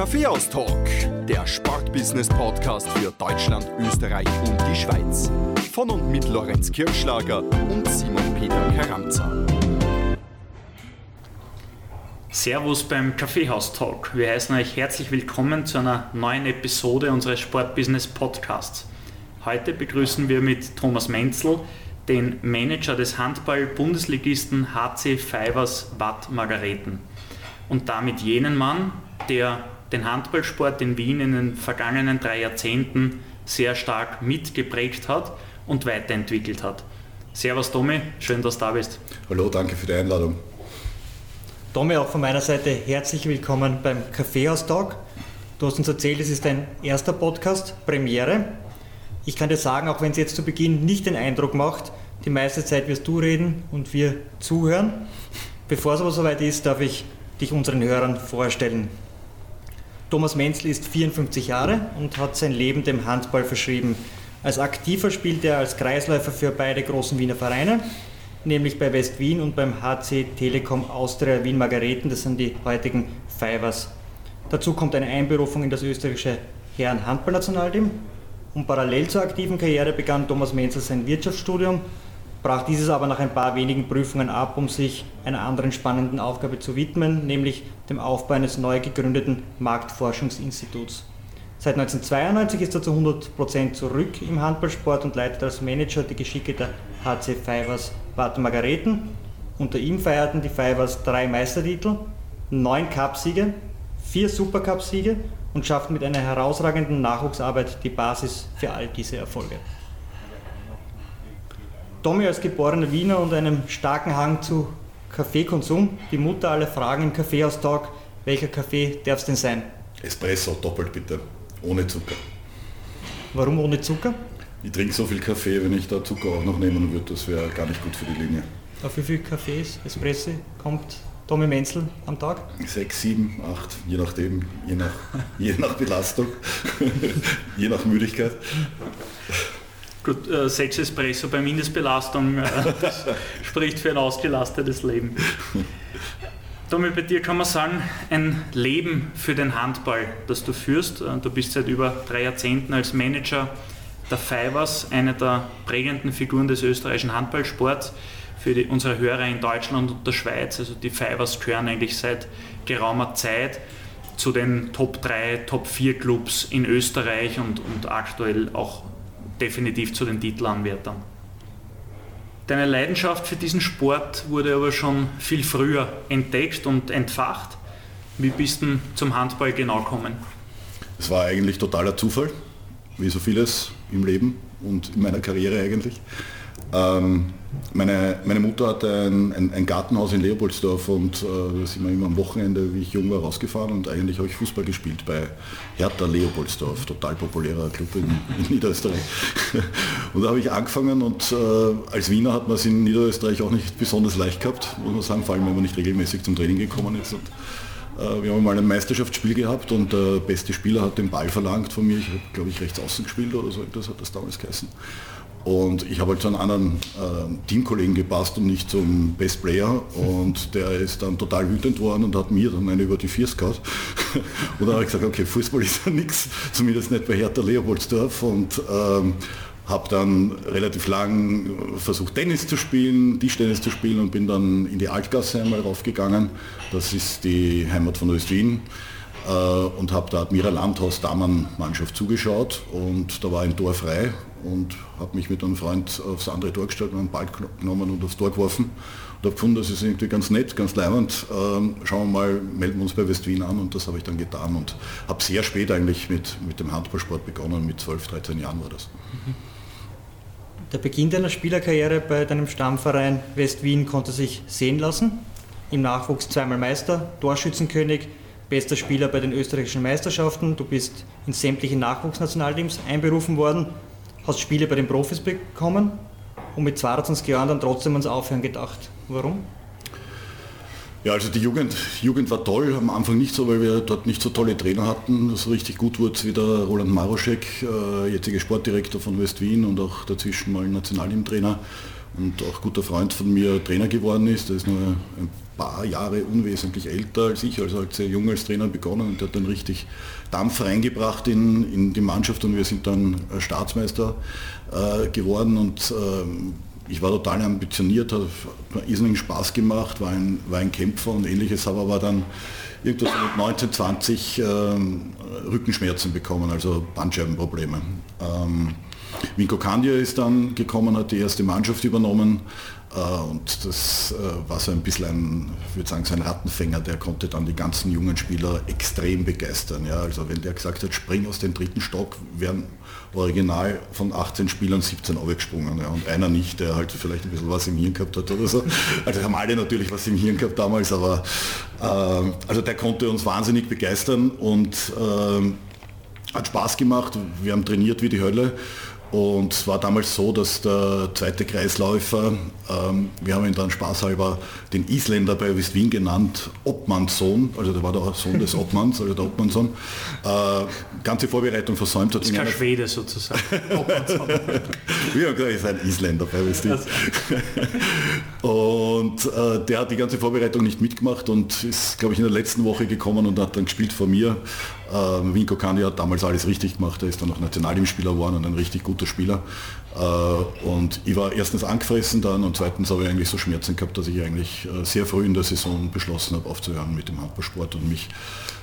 Kaffeehaus-Talk, der Sportbusiness-Podcast für Deutschland, Österreich und die Schweiz. Von und mit Lorenz Kirschlager und Simon Peter Karamza. Servus beim Kaffeehaus-Talk. Wir heißen euch herzlich willkommen zu einer neuen Episode unseres Sportbusiness-Podcasts. Heute begrüßen wir mit Thomas Menzel den Manager des Handball-Bundesligisten HC Fivers Watt Margareten und damit jenen Mann, der den Handballsport in Wien in den vergangenen drei Jahrzehnten sehr stark mitgeprägt hat und weiterentwickelt hat. Servus Tommy, schön, dass du da bist. Hallo, danke für die Einladung. Tommy, auch von meiner Seite herzlich willkommen beim Kaffeehaus-Talk. Du hast uns erzählt, es ist dein erster Podcast, Premiere. Ich kann dir sagen, auch wenn es jetzt zu Beginn nicht den Eindruck macht, die meiste Zeit wirst du reden und wir zuhören. Bevor es aber soweit ist, darf ich dich unseren Hörern vorstellen. Thomas Menzel ist 54 Jahre und hat sein Leben dem Handball verschrieben. Als Aktiver spielt er als Kreisläufer für beide großen Wiener Vereine, nämlich bei West Wien und beim HC Telekom Austria Wien Margareten, das sind die heutigen Fivers. Dazu kommt eine Einberufung in das österreichische Herren-Handballnationalteam. Und parallel zur aktiven Karriere begann Thomas Menzel sein Wirtschaftsstudium brach dieses aber nach ein paar wenigen Prüfungen ab, um sich einer anderen spannenden Aufgabe zu widmen, nämlich dem Aufbau eines neu gegründeten Marktforschungsinstituts. Seit 1992 ist er zu 100% zurück im Handballsport und leitet als Manager die Geschicke der HC Fivers Bad Margareten. Unter ihm feierten die Fivers drei Meistertitel, neun Cupsiege, vier Supercup-Siege und schafften mit einer herausragenden Nachwuchsarbeit die Basis für all diese Erfolge. Tommy als geborener Wiener und einem starken Hang zu Kaffeekonsum, die Mutter aller Fragen im Kaffeehaustag, welcher Kaffee darf es denn sein? Espresso, doppelt bitte, ohne Zucker. Warum ohne Zucker? Ich trinke so viel Kaffee, wenn ich da Zucker auch noch nehmen würde, das wäre gar nicht gut für die Linie. Auf wie viel Kaffees, Espresso kommt Tommy Menzel am Tag? Sechs, sieben, acht, je nachdem, je nach, je nach Belastung, je nach Müdigkeit. Gut, äh, sechs Espresso bei Mindestbelastung äh, spricht für ein ausgelastetes Leben. Tommy, bei dir kann man sagen, ein Leben für den Handball, das du führst. Äh, du bist seit über drei Jahrzehnten als Manager der Fivers, eine der prägenden Figuren des österreichischen Handballsports für die, unsere Hörer in Deutschland und der Schweiz. Also die Fivers gehören eigentlich seit geraumer Zeit zu den Top 3, Top 4 Clubs in Österreich und, und aktuell auch definitiv zu den Titelanwärtern. Deine Leidenschaft für diesen Sport wurde aber schon viel früher entdeckt und entfacht. Wie bist du zum Handball genau gekommen? Es war eigentlich totaler Zufall, wie so vieles im Leben und in meiner Karriere eigentlich. Ähm, meine, meine Mutter hatte ein, ein, ein, Gartenhaus in Leopoldsdorf und äh, da sind wir immer am Wochenende, wie ich jung war, rausgefahren und eigentlich habe ich Fußball gespielt bei Hertha Leopoldsdorf, total populärer Club in, in Niederösterreich. und da habe ich angefangen und äh, als Wiener hat man es in Niederösterreich auch nicht besonders leicht gehabt, muss man sagen, vor allem wenn man nicht regelmäßig zum Training gekommen ist. Und, äh, wir haben mal ein Meisterschaftsspiel gehabt und der beste Spieler hat den Ball verlangt von mir. Ich habe, glaube ich, rechts außen gespielt oder so etwas hat das damals geheißen. Und ich habe halt zu einem anderen äh, Teamkollegen gepasst und nicht zum Best Player. Und der ist dann total wütend worden und hat mir dann eine über die Viers gehabt. und dann habe ich gesagt, okay, Fußball ist ja nichts, zumindest nicht bei Hertha Leopoldsdorf. Und ähm, habe dann relativ lang versucht Tennis zu spielen, Tischtennis zu spielen und bin dann in die Altgasse einmal raufgegangen. Das ist die Heimat von Öst-Wien äh, und habe da Admira Landhaus Damen-Mannschaft zugeschaut und da war ein Tor frei und habe mich mit einem Freund aufs andere Tor gestellt einen Ball genommen und aufs Tor geworfen und habe gefunden, das ist irgendwie ganz nett, ganz leibend. Ähm, schauen wir mal, melden wir uns bei West-Wien an und das habe ich dann getan und habe sehr spät eigentlich mit, mit dem Handballsport begonnen, mit 12, 13 Jahren war das. Der Beginn deiner Spielerkarriere bei deinem Stammverein West-Wien konnte sich sehen lassen. Im Nachwuchs zweimal Meister, Torschützenkönig, bester Spieler bei den österreichischen Meisterschaften. Du bist in sämtliche Nachwuchsnationalteams einberufen worden, hast Spiele bei den Profis bekommen und mit 22 Jahren dann trotzdem ans Aufhören gedacht. Warum? Ja, also die Jugend, Jugend war toll, am Anfang nicht so, weil wir dort nicht so tolle Trainer hatten. So richtig gut wurde es wieder Roland Maroschek, äh, jetziger Sportdirektor von West Wien und auch dazwischen mal Nationalteamtrainer und auch guter Freund von mir Trainer geworden ist. Der ist nur ein paar Jahre unwesentlich älter als ich, also hat sehr jung als Trainer begonnen und der hat dann richtig Dampf reingebracht in, in die Mannschaft und wir sind dann Staatsmeister äh, geworden und äh, ich war total ambitioniert, hat mir Spaß gemacht, war ein, war ein Kämpfer und ähnliches, aber dann irgendwas mit 19, 20 äh, Rückenschmerzen bekommen, also Bandscheibenprobleme. Ähm, Vinko Kandia ist dann gekommen, hat die erste Mannschaft übernommen äh, und das äh, war so ein bisschen ein, ich würde sagen, so Rattenfänger, der konnte dann die ganzen jungen Spieler extrem begeistern. Ja, also wenn der gesagt hat, spring aus dem dritten Stock, wären original von 18 Spielern 17 aufgesprungen ja, und einer nicht, der halt vielleicht ein bisschen was im Hirn gehabt hat oder so. Also haben alle natürlich was im Hirn gehabt damals, aber äh, also der konnte uns wahnsinnig begeistern und äh, hat Spaß gemacht. Wir haben trainiert wie die Hölle und es war damals so, dass der zweite Kreisläufer, ähm, wir haben ihn dann spaßhalber den Isländer bei West Wien genannt, Obmannssohn, also der war der Sohn des Obmanns, also der Obmannssohn, äh, ganze Vorbereitung versäumt hat. Das ist kein Schwede sozusagen. wir haben gesagt, ist ein Isländer bei West Wien. und äh, der hat die ganze Vorbereitung nicht mitgemacht und ist, glaube ich, in der letzten Woche gekommen und hat dann gespielt vor mir. Äh, Vinko Kandi hat damals alles richtig gemacht, er ist dann noch Nationalteamspieler geworden und ein richtig guter Spieler. Äh, und ich war erstens angefressen dann und zweitens habe ich eigentlich so Schmerzen gehabt, dass ich eigentlich äh, sehr früh in der Saison beschlossen habe, aufzuhören mit dem Handballsport und mich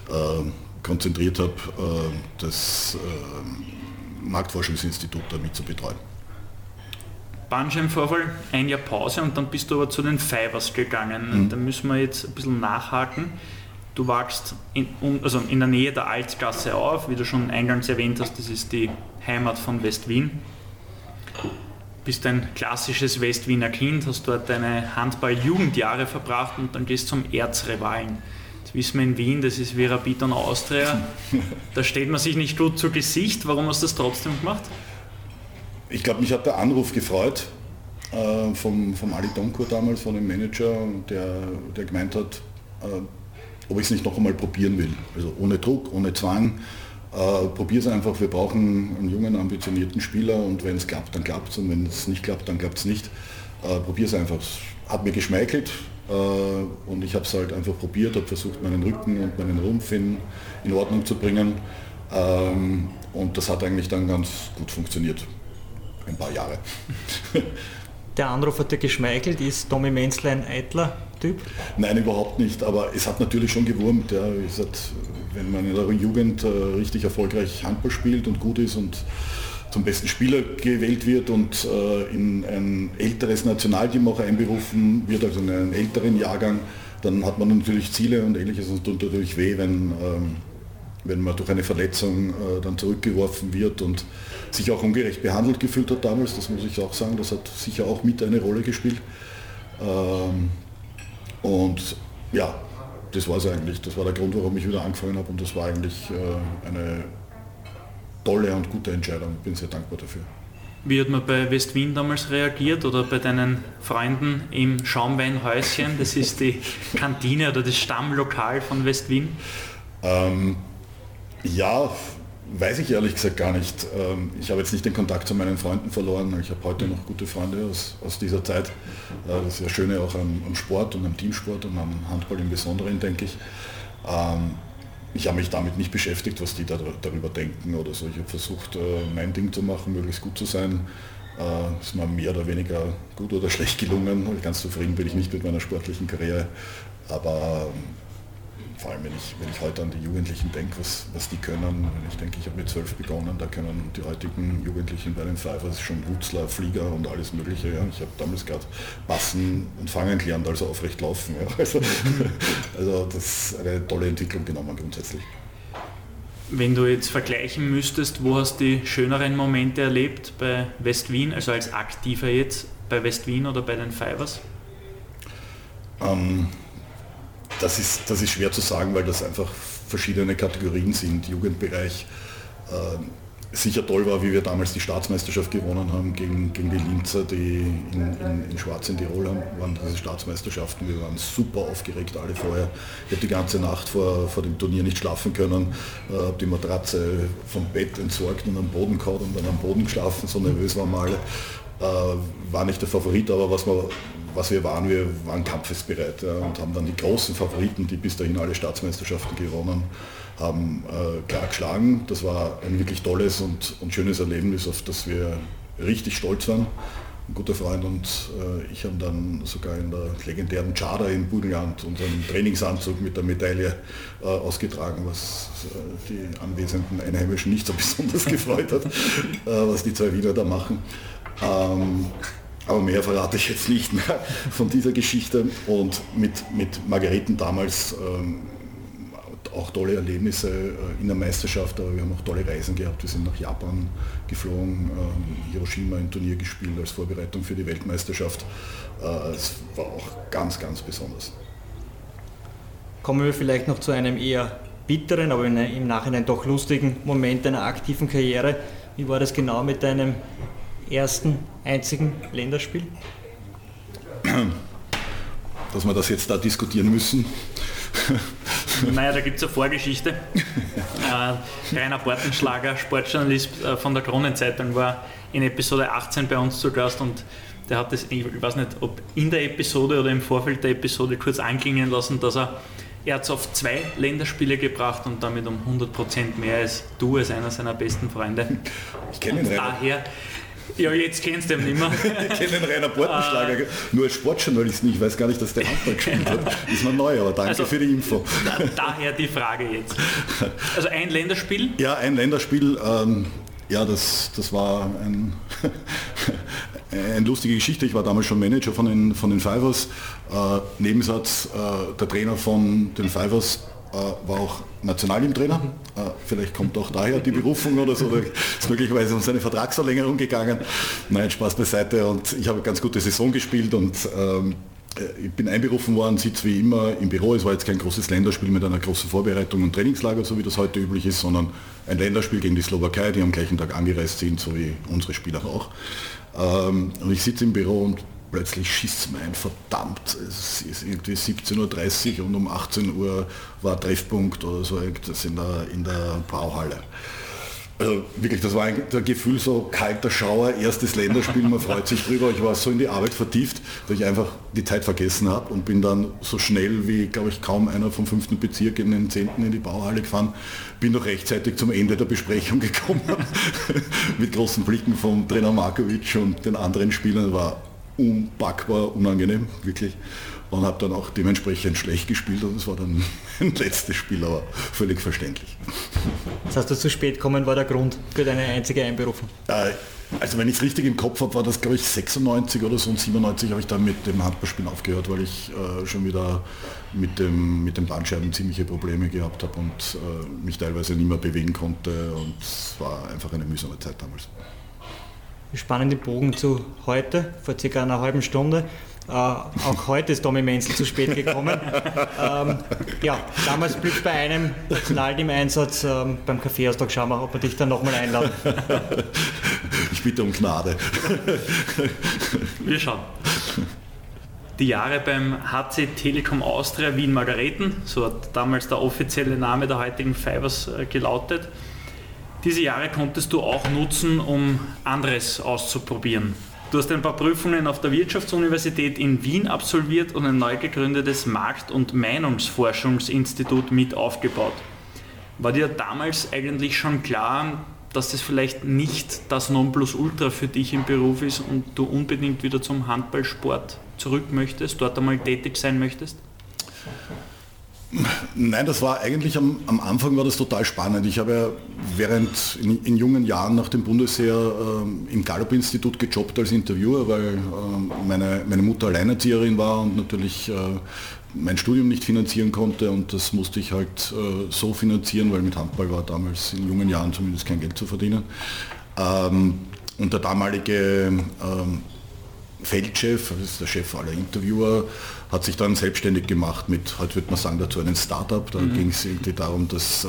äh, konzentriert habe, äh, das äh, Marktforschungsinstitut damit zu betreuen. Bandscheibenvorfall, ein Jahr Pause und dann bist du aber zu den Fivers gegangen. Mhm. Da müssen wir jetzt ein bisschen nachhaken. Du wachst in, also in der Nähe der Altgasse auf, wie du schon eingangs erwähnt hast, das ist die Heimat von West-Wien. Bist ein klassisches West-Wiener Kind, hast dort deine Handball-Jugendjahre verbracht und dann gehst zum Erzrivalen. Das wissen wir in Wien, das ist wie Rapid und Austria. Da steht man sich nicht gut zu Gesicht. Warum hast du das trotzdem gemacht? Ich glaube, mich hat der Anruf gefreut äh, vom, vom Ali Donkur damals, von dem Manager, der, der gemeint hat, äh, ob ich es nicht noch einmal probieren will. Also ohne Druck, ohne Zwang. Äh, Probier es einfach, wir brauchen einen jungen, ambitionierten Spieler und wenn es klappt, dann klappt es und wenn es nicht klappt, dann klappt es nicht. Äh, Probier es einfach. Es hat mir geschmeichelt äh, und ich habe es halt einfach probiert, habe versucht, meinen Rücken und meinen Rumpf in, in Ordnung zu bringen. Ähm, und das hat eigentlich dann ganz gut funktioniert. Ein paar Jahre. Der Anruf hat dir geschmeichelt, ist Tommy Menzler ein eitler Typ? Nein, überhaupt nicht, aber es hat natürlich schon gewurmt. Ja. Hat, wenn man in der Jugend äh, richtig erfolgreich Handball spielt und gut ist und zum besten Spieler gewählt wird und äh, in ein älteres Nationalteam auch einberufen wird, also in einen älteren Jahrgang, dann hat man natürlich Ziele und ähnliches und tut natürlich weh, wenn, ähm, wenn man durch eine Verletzung äh, dann zurückgeworfen wird und sich auch ungerecht behandelt gefühlt hat damals, das muss ich auch sagen, das hat sicher auch mit eine Rolle gespielt. Ähm, und ja, das war es eigentlich. Das war der Grund, warum ich wieder angefangen habe und das war eigentlich äh, eine tolle und gute Entscheidung. Ich bin sehr dankbar dafür. Wie hat man bei West Wien damals reagiert oder bei deinen Freunden im Schaumweinhäuschen? Das ist die Kantine oder das Stammlokal von West Wien. Ähm, ja, Weiß ich ehrlich gesagt gar nicht. Ähm, ich habe jetzt nicht den Kontakt zu meinen Freunden verloren. Ich habe heute noch gute Freunde aus, aus dieser Zeit. Äh, das ist ja Schöne auch am, am, Sport und am Teamsport und am Handball im Besonderen, denke ich. Ähm, ich habe mich damit nicht beschäftigt, was die da, darüber denken oder so. Ich habe versucht, äh, mein Ding zu machen, möglichst gut zu sein. Äh, ist mir mehr oder weniger gut oder schlecht gelungen. Ganz zufrieden bin ich nicht mit meiner sportlichen Karriere. Aber vor allem wenn ich, wenn ich heute an die Jugendlichen denke, was, was die können, wenn ich denke, ich habe mit zwölf begonnen, da können die heutigen Jugendlichen bei den Pfeifers schon Hutzler, Flieger und alles mögliche. Ja. Ich habe damals gerade passen und fangen gelernt, also aufrecht laufen. Ja. Also, also das ist eine tolle Entwicklung genommen grundsätzlich. Wenn du jetzt vergleichen müsstest, wo hast du die schöneren Momente erlebt bei West Wien, also als Aktiver jetzt bei West Wien oder bei den Fivers? Ähm, das ist, das ist schwer zu sagen, weil das einfach verschiedene Kategorien sind. Jugendbereich, äh, sicher toll war, wie wir damals die Staatsmeisterschaft gewonnen haben gegen, gegen die Linzer, die in, in, in Schwarz in Tirol haben, waren diese Staatsmeisterschaften. Wir waren super aufgeregt alle vorher. Ich habe die ganze Nacht vor, vor dem Turnier nicht schlafen können, äh, habe die Matratze vom Bett entsorgt und am Boden gehauen und dann am Boden geschlafen, so nervös waren wir alle. Äh, war nicht der Favorit, aber was, wir, was wir waren, wir waren kampfesbereit ja, und haben dann die großen Favoriten, die bis dahin alle Staatsmeisterschaften gewonnen haben äh, klar geschlagen. Das war ein wirklich tolles und, und schönes Erlebnis, auf das wir richtig stolz waren. Ein guter Freund und äh, ich haben dann sogar in der legendären Chada in Burgenland unseren Trainingsanzug mit der Medaille äh, ausgetragen, was äh, die anwesenden Einheimischen nicht so besonders gefreut hat, äh, was die zwei Wiener da machen. Ähm, aber mehr verrate ich jetzt nicht mehr von dieser Geschichte. Und mit, mit Margareten damals ähm, auch tolle Erlebnisse äh, in der Meisterschaft, aber wir haben auch tolle Reisen gehabt. Wir sind nach Japan geflogen, ähm, Hiroshima ein Turnier gespielt als Vorbereitung für die Weltmeisterschaft. Äh, es war auch ganz, ganz besonders. Kommen wir vielleicht noch zu einem eher bitteren, aber im Nachhinein doch lustigen Moment deiner aktiven Karriere. Wie war das genau mit deinem ersten, einzigen Länderspiel? Dass wir das jetzt da diskutieren müssen. Naja, da gibt es eine Vorgeschichte. äh, Rainer Bortenschlager, Sportjournalist äh, von der Kronenzeitung, war in Episode 18 bei uns zu Gast und der hat das, ich weiß nicht, ob in der Episode oder im Vorfeld der Episode kurz anklingen lassen, dass er er hat es auf zwei Länderspiele gebracht und damit um 100% mehr als du, als einer seiner besten Freunde. Ich kenne ihn daher ja, jetzt kennst du ihn nicht mehr. ich kenne den Rainer Bortenschlager, nur als Sportjournalist nicht. Ich weiß gar nicht, dass der Handball gespielt hat. Ist mir neu, aber danke also, für die Info. Da, daher die Frage jetzt. Also ein Länderspiel? Ja, ein Länderspiel. Ähm, ja, das, das war ein, eine lustige Geschichte. Ich war damals schon Manager von den, von den Fivers. Äh, Nebensatz, äh, der Trainer von den Fivers äh, war auch Nationalteamtrainer. Mhm. Äh, vielleicht kommt auch daher die Berufung oder so. Oder ist möglicherweise um seine Vertragsverlängerung gegangen. Nein, Spaß beiseite. Und ich habe eine ganz gute Saison gespielt und ähm, äh, ich bin einberufen worden, sitze wie immer im Büro. Es war jetzt kein großes Länderspiel mit einer großen Vorbereitung und Trainingslager, so wie das heute üblich ist, sondern ein Länderspiel gegen die Slowakei, die am gleichen Tag angereist sind, so wie unsere Spieler auch. Ähm, und ich sitze im Büro und plötzlich schießt mir ein, verdammt, es ist irgendwie 17.30 Uhr und um 18 Uhr war Treffpunkt oder so irgendwas in der, in der Brauhalle. Also wirklich, das war ein Gefühl, so kalter Schauer, erstes Länderspiel, man freut sich drüber. Ich war so in die Arbeit vertieft, dass ich einfach die Zeit vergessen habe und bin dann so schnell wie, glaube ich, kaum einer vom fünften Bezirk in den zehnten in die Bauhalle gefahren. Bin noch rechtzeitig zum Ende der Besprechung gekommen, mit großen Blicken vom Trainer Markovic und den anderen Spielern. War unpackbar unangenehm, wirklich. Und habe dann auch dementsprechend schlecht gespielt und es war dann mein letztes Spiel, aber völlig verständlich. Das heißt, dass zu spät kommen war der Grund für deine einzige Einberufung? Äh, also wenn ich es richtig im Kopf habe, war das glaube ich 96 oder so und 97 habe ich dann mit dem Handballspielen aufgehört, weil ich äh, schon wieder mit dem, mit dem Bandscheiben ziemliche Probleme gehabt habe und äh, mich teilweise nicht mehr bewegen konnte und es war einfach eine mühsame Zeit damals. Wir spannen den Bogen zu heute, vor circa einer halben Stunde. Äh, auch heute ist Tommy Menzel zu spät gekommen. ähm, ja, damals blieb bei einem Nationalteam-Einsatz ähm, beim Kaffeeaustausch. Schauen wir, ob wir dich dann nochmal einladen. Ich bitte um Gnade. Wir schauen. Die Jahre beim HC Telekom Austria Wien Margareten, so hat damals der offizielle Name der heutigen Fibers äh, gelautet. Diese Jahre konntest du auch nutzen, um anderes auszuprobieren. Du hast ein paar Prüfungen auf der Wirtschaftsuniversität in Wien absolviert und ein neu gegründetes Markt- und Meinungsforschungsinstitut mit aufgebaut. War dir damals eigentlich schon klar, dass das vielleicht nicht das Nonplusultra für dich im Beruf ist und du unbedingt wieder zum Handballsport zurück möchtest, dort einmal tätig sein möchtest? Nein, das war eigentlich am, am, Anfang war das total spannend. Ich habe ja während in, in jungen Jahren nach dem Bundesheer äh, im Gallup-Institut gejobbt als Interviewer, weil äh, meine, meine Mutter Alleinerzieherin war und natürlich äh, mein Studium nicht finanzieren konnte und das musste ich halt äh, so finanzieren, weil mit Handball war damals in jungen Jahren zumindest kein Geld zu verdienen. Ähm, und der damalige ähm, Feldchef, das ist der Chef aller Interviewer, hat sich dann selbstständig gemacht mit, heute würde man sagen, dazu einem Startup. Da mhm. ging es irgendwie darum, dass äh,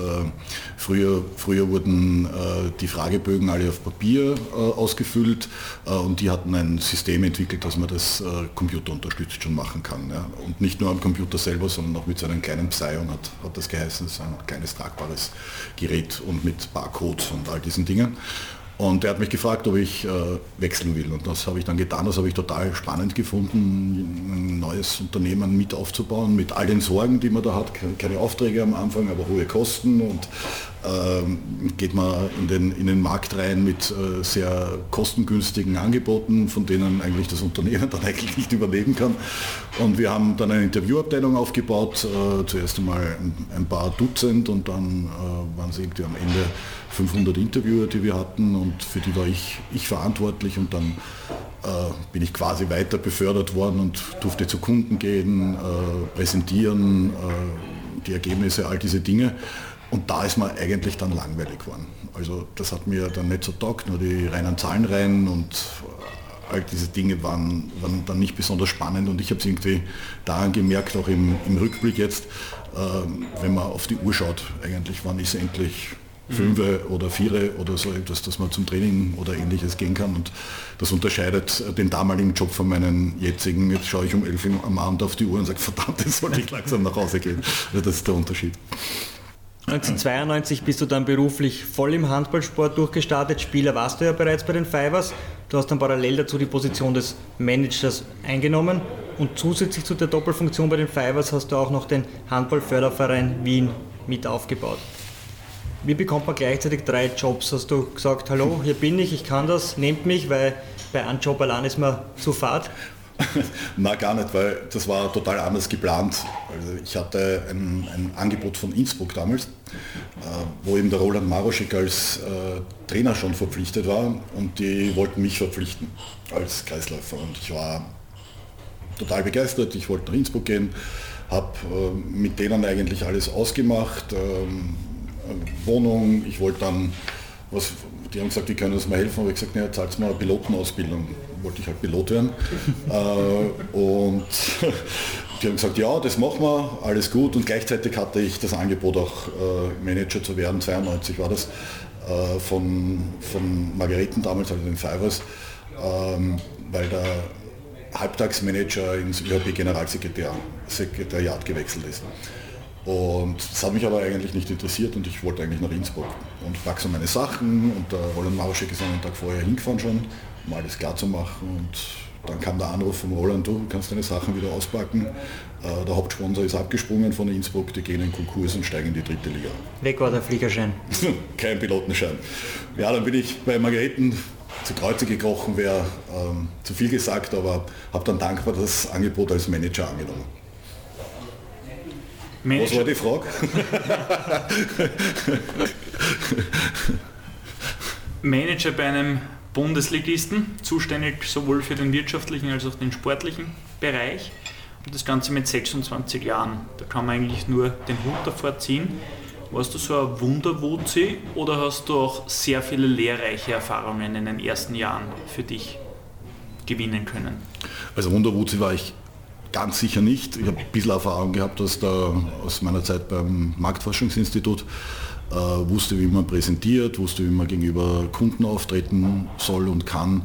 früher, früher wurden äh, die Fragebögen alle auf Papier äh, ausgefüllt äh, und die hatten ein System entwickelt, dass man das äh, computerunterstützt schon machen kann. Ja. Und nicht nur am Computer selber, sondern auch mit so einem kleinen Psion hat, hat das geheißen, das ist ein kleines tragbares Gerät und mit Barcodes und all diesen Dingen. Und er hat mich gefragt, ob ich äh, wechseln will. Und das habe ich dann getan. Das habe ich total spannend gefunden, ein neues Unternehmen mit aufzubauen, mit all den Sorgen, die man da hat. Keine Aufträge am Anfang, aber hohe Kosten. Und geht man in den, in den Markt rein mit äh, sehr kostengünstigen Angeboten, von denen eigentlich das Unternehmen dann eigentlich nicht überleben kann. Und wir haben dann eine Interviewabteilung aufgebaut, äh, zuerst einmal ein, paar Dutzend und dann äh, waren sie irgendwie am Ende 500 Interviewer, die wir hatten und für die war ich, ich verantwortlich und dann bin ich quasi weiter befördert worden und durfte zu Kunden gehen, präsentieren, die Ergebnisse, all diese Dinge. Und da ist mir eigentlich dann langweilig geworden. Also das hat mir dann nicht so taugt, nur die reinen Zahlenreihen und all diese Dinge waren, waren dann nicht besonders spannend und ich habe es irgendwie daran gemerkt, auch im, im Rückblick jetzt, äh, wenn man auf die Uhr schaut, eigentlich wann ist endlich Fünfe oder Viere oder so etwas, dass man zum Training oder ähnliches gehen kann. Und das unterscheidet den damaligen Job von meinem jetzigen. Jetzt schaue ich um 11 Uhr am Abend auf die Uhr und sage, verdammt, jetzt sollte ich langsam nach Hause gehen. Also das ist der Unterschied. 1992 bist du dann beruflich voll im Handballsport durchgestartet. Spieler warst du ja bereits bei den Fivers. Du hast dann parallel dazu die Position des Managers eingenommen und zusätzlich zu der Doppelfunktion bei den Fivers hast du auch noch den Handballförderverein Wien mit aufgebaut. Wie bekommt man gleichzeitig drei Jobs? Hast du gesagt, hallo, hier bin ich, ich kann das, nehmt mich, weil bei einem Job allein ist man zu fad? Na gar nicht, weil das war total anders geplant. Also ich hatte ein, ein Angebot von Innsbruck damals, äh, wo eben der Roland Maroschek als äh, Trainer schon verpflichtet war und die wollten mich verpflichten als Kreisläufer und ich war total begeistert. Ich wollte nach Innsbruck gehen, habe äh, mit denen eigentlich alles ausgemacht, ähm, Wohnung, ich wollte dann was, die haben gesagt, die können uns mal helfen, aber ich gesagt, naja, zahlt mal eine Pilotenausbildung wollte ich halt Pilot werden. äh, und die haben gesagt, ja, das machen wir, alles gut. Und gleichzeitig hatte ich das Angebot auch äh, Manager zu werden, 92 war das, äh, von, von Margareten damals, also den Fivers, ähm, weil der Halbtagsmanager ins ÖHP-Generalsekretariat gewechselt ist. Und das hat mich aber eigentlich nicht interessiert und ich wollte eigentlich nach Innsbruck und pack so meine Sachen und der Roland Mauschek ist einen Tag vorher hingefahren schon um alles klar zu machen. Und dann kam der Anruf vom Roland, du kannst deine Sachen wieder auspacken. Äh, der Hauptsponsor ist abgesprungen von Innsbruck, die gehen in Konkurs und steigen in die dritte Liga. Weg war der Fliegerschein. Kein Pilotenschein. Ja, dann bin ich bei Margareten zu Kreuze gekrochen, wäre ähm, zu viel gesagt, aber habe dann dankbar das Angebot als Manager angenommen. Manager. Was war die Frage? Manager bei einem Bundesligisten, zuständig sowohl für den wirtschaftlichen als auch den sportlichen Bereich. Und das Ganze mit 26 Jahren. Da kann man eigentlich nur den Hut davor ziehen. Warst du so ein Wunderwuzi oder hast du auch sehr viele lehrreiche Erfahrungen in den ersten Jahren für dich gewinnen können? Also Wunderwuzi war ich ganz sicher nicht. Ich habe ein bisschen Erfahrung gehabt aus, der, aus meiner Zeit beim Marktforschungsinstitut äh, wusste, wie man präsentiert, wusste, wie man gegenüber Kunden auftreten soll und kann.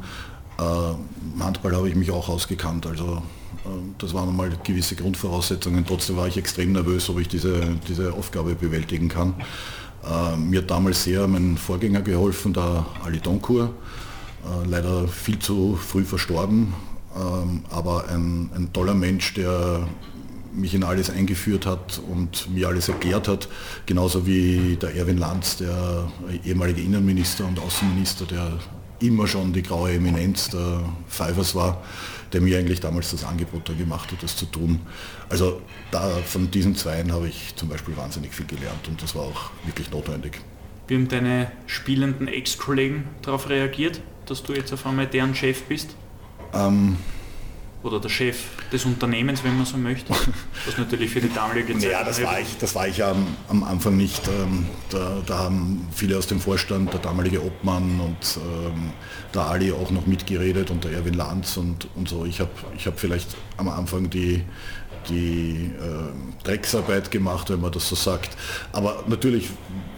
Äh, Handball habe ich mich auch ausgekannt, also äh, das waren einmal gewisse Grundvoraussetzungen. Trotzdem war ich extrem nervös, ob ich diese, diese Aufgabe bewältigen kann. Äh, mir hat damals sehr mein Vorgänger geholfen, der Ali Doncourt, äh, leider viel zu früh verstorben, ähm, aber ein, ein toller Mensch, der mich in alles eingeführt hat und mir alles erklärt hat, genauso wie der Erwin Lanz, der ehemalige Innenminister und Außenminister, der immer schon die graue Eminenz der Fivers war, der mir eigentlich damals das Angebot da gemacht hat, das zu tun. Also da, von diesen Zweien habe ich zum Beispiel wahnsinnig viel gelernt und das war auch wirklich notwendig. Wie haben deine spielenden Ex-Kollegen darauf reagiert, dass du jetzt auf einmal deren Chef bist? Ähm, oder der Chef des Unternehmens, wenn man so möchte, was natürlich für die damalige Zeit... Ja, das war ich, das war ich am, am Anfang nicht. Ähm, da, da, haben viele aus dem Vorstand, der damalige Obmann und ähm, der Ali auch noch mitgeredet und der Erwin Lanz und, und so. Ich habe ich hab vielleicht am Anfang die, die äh, Drecksarbeit gemacht, wenn man das so sagt. Aber natürlich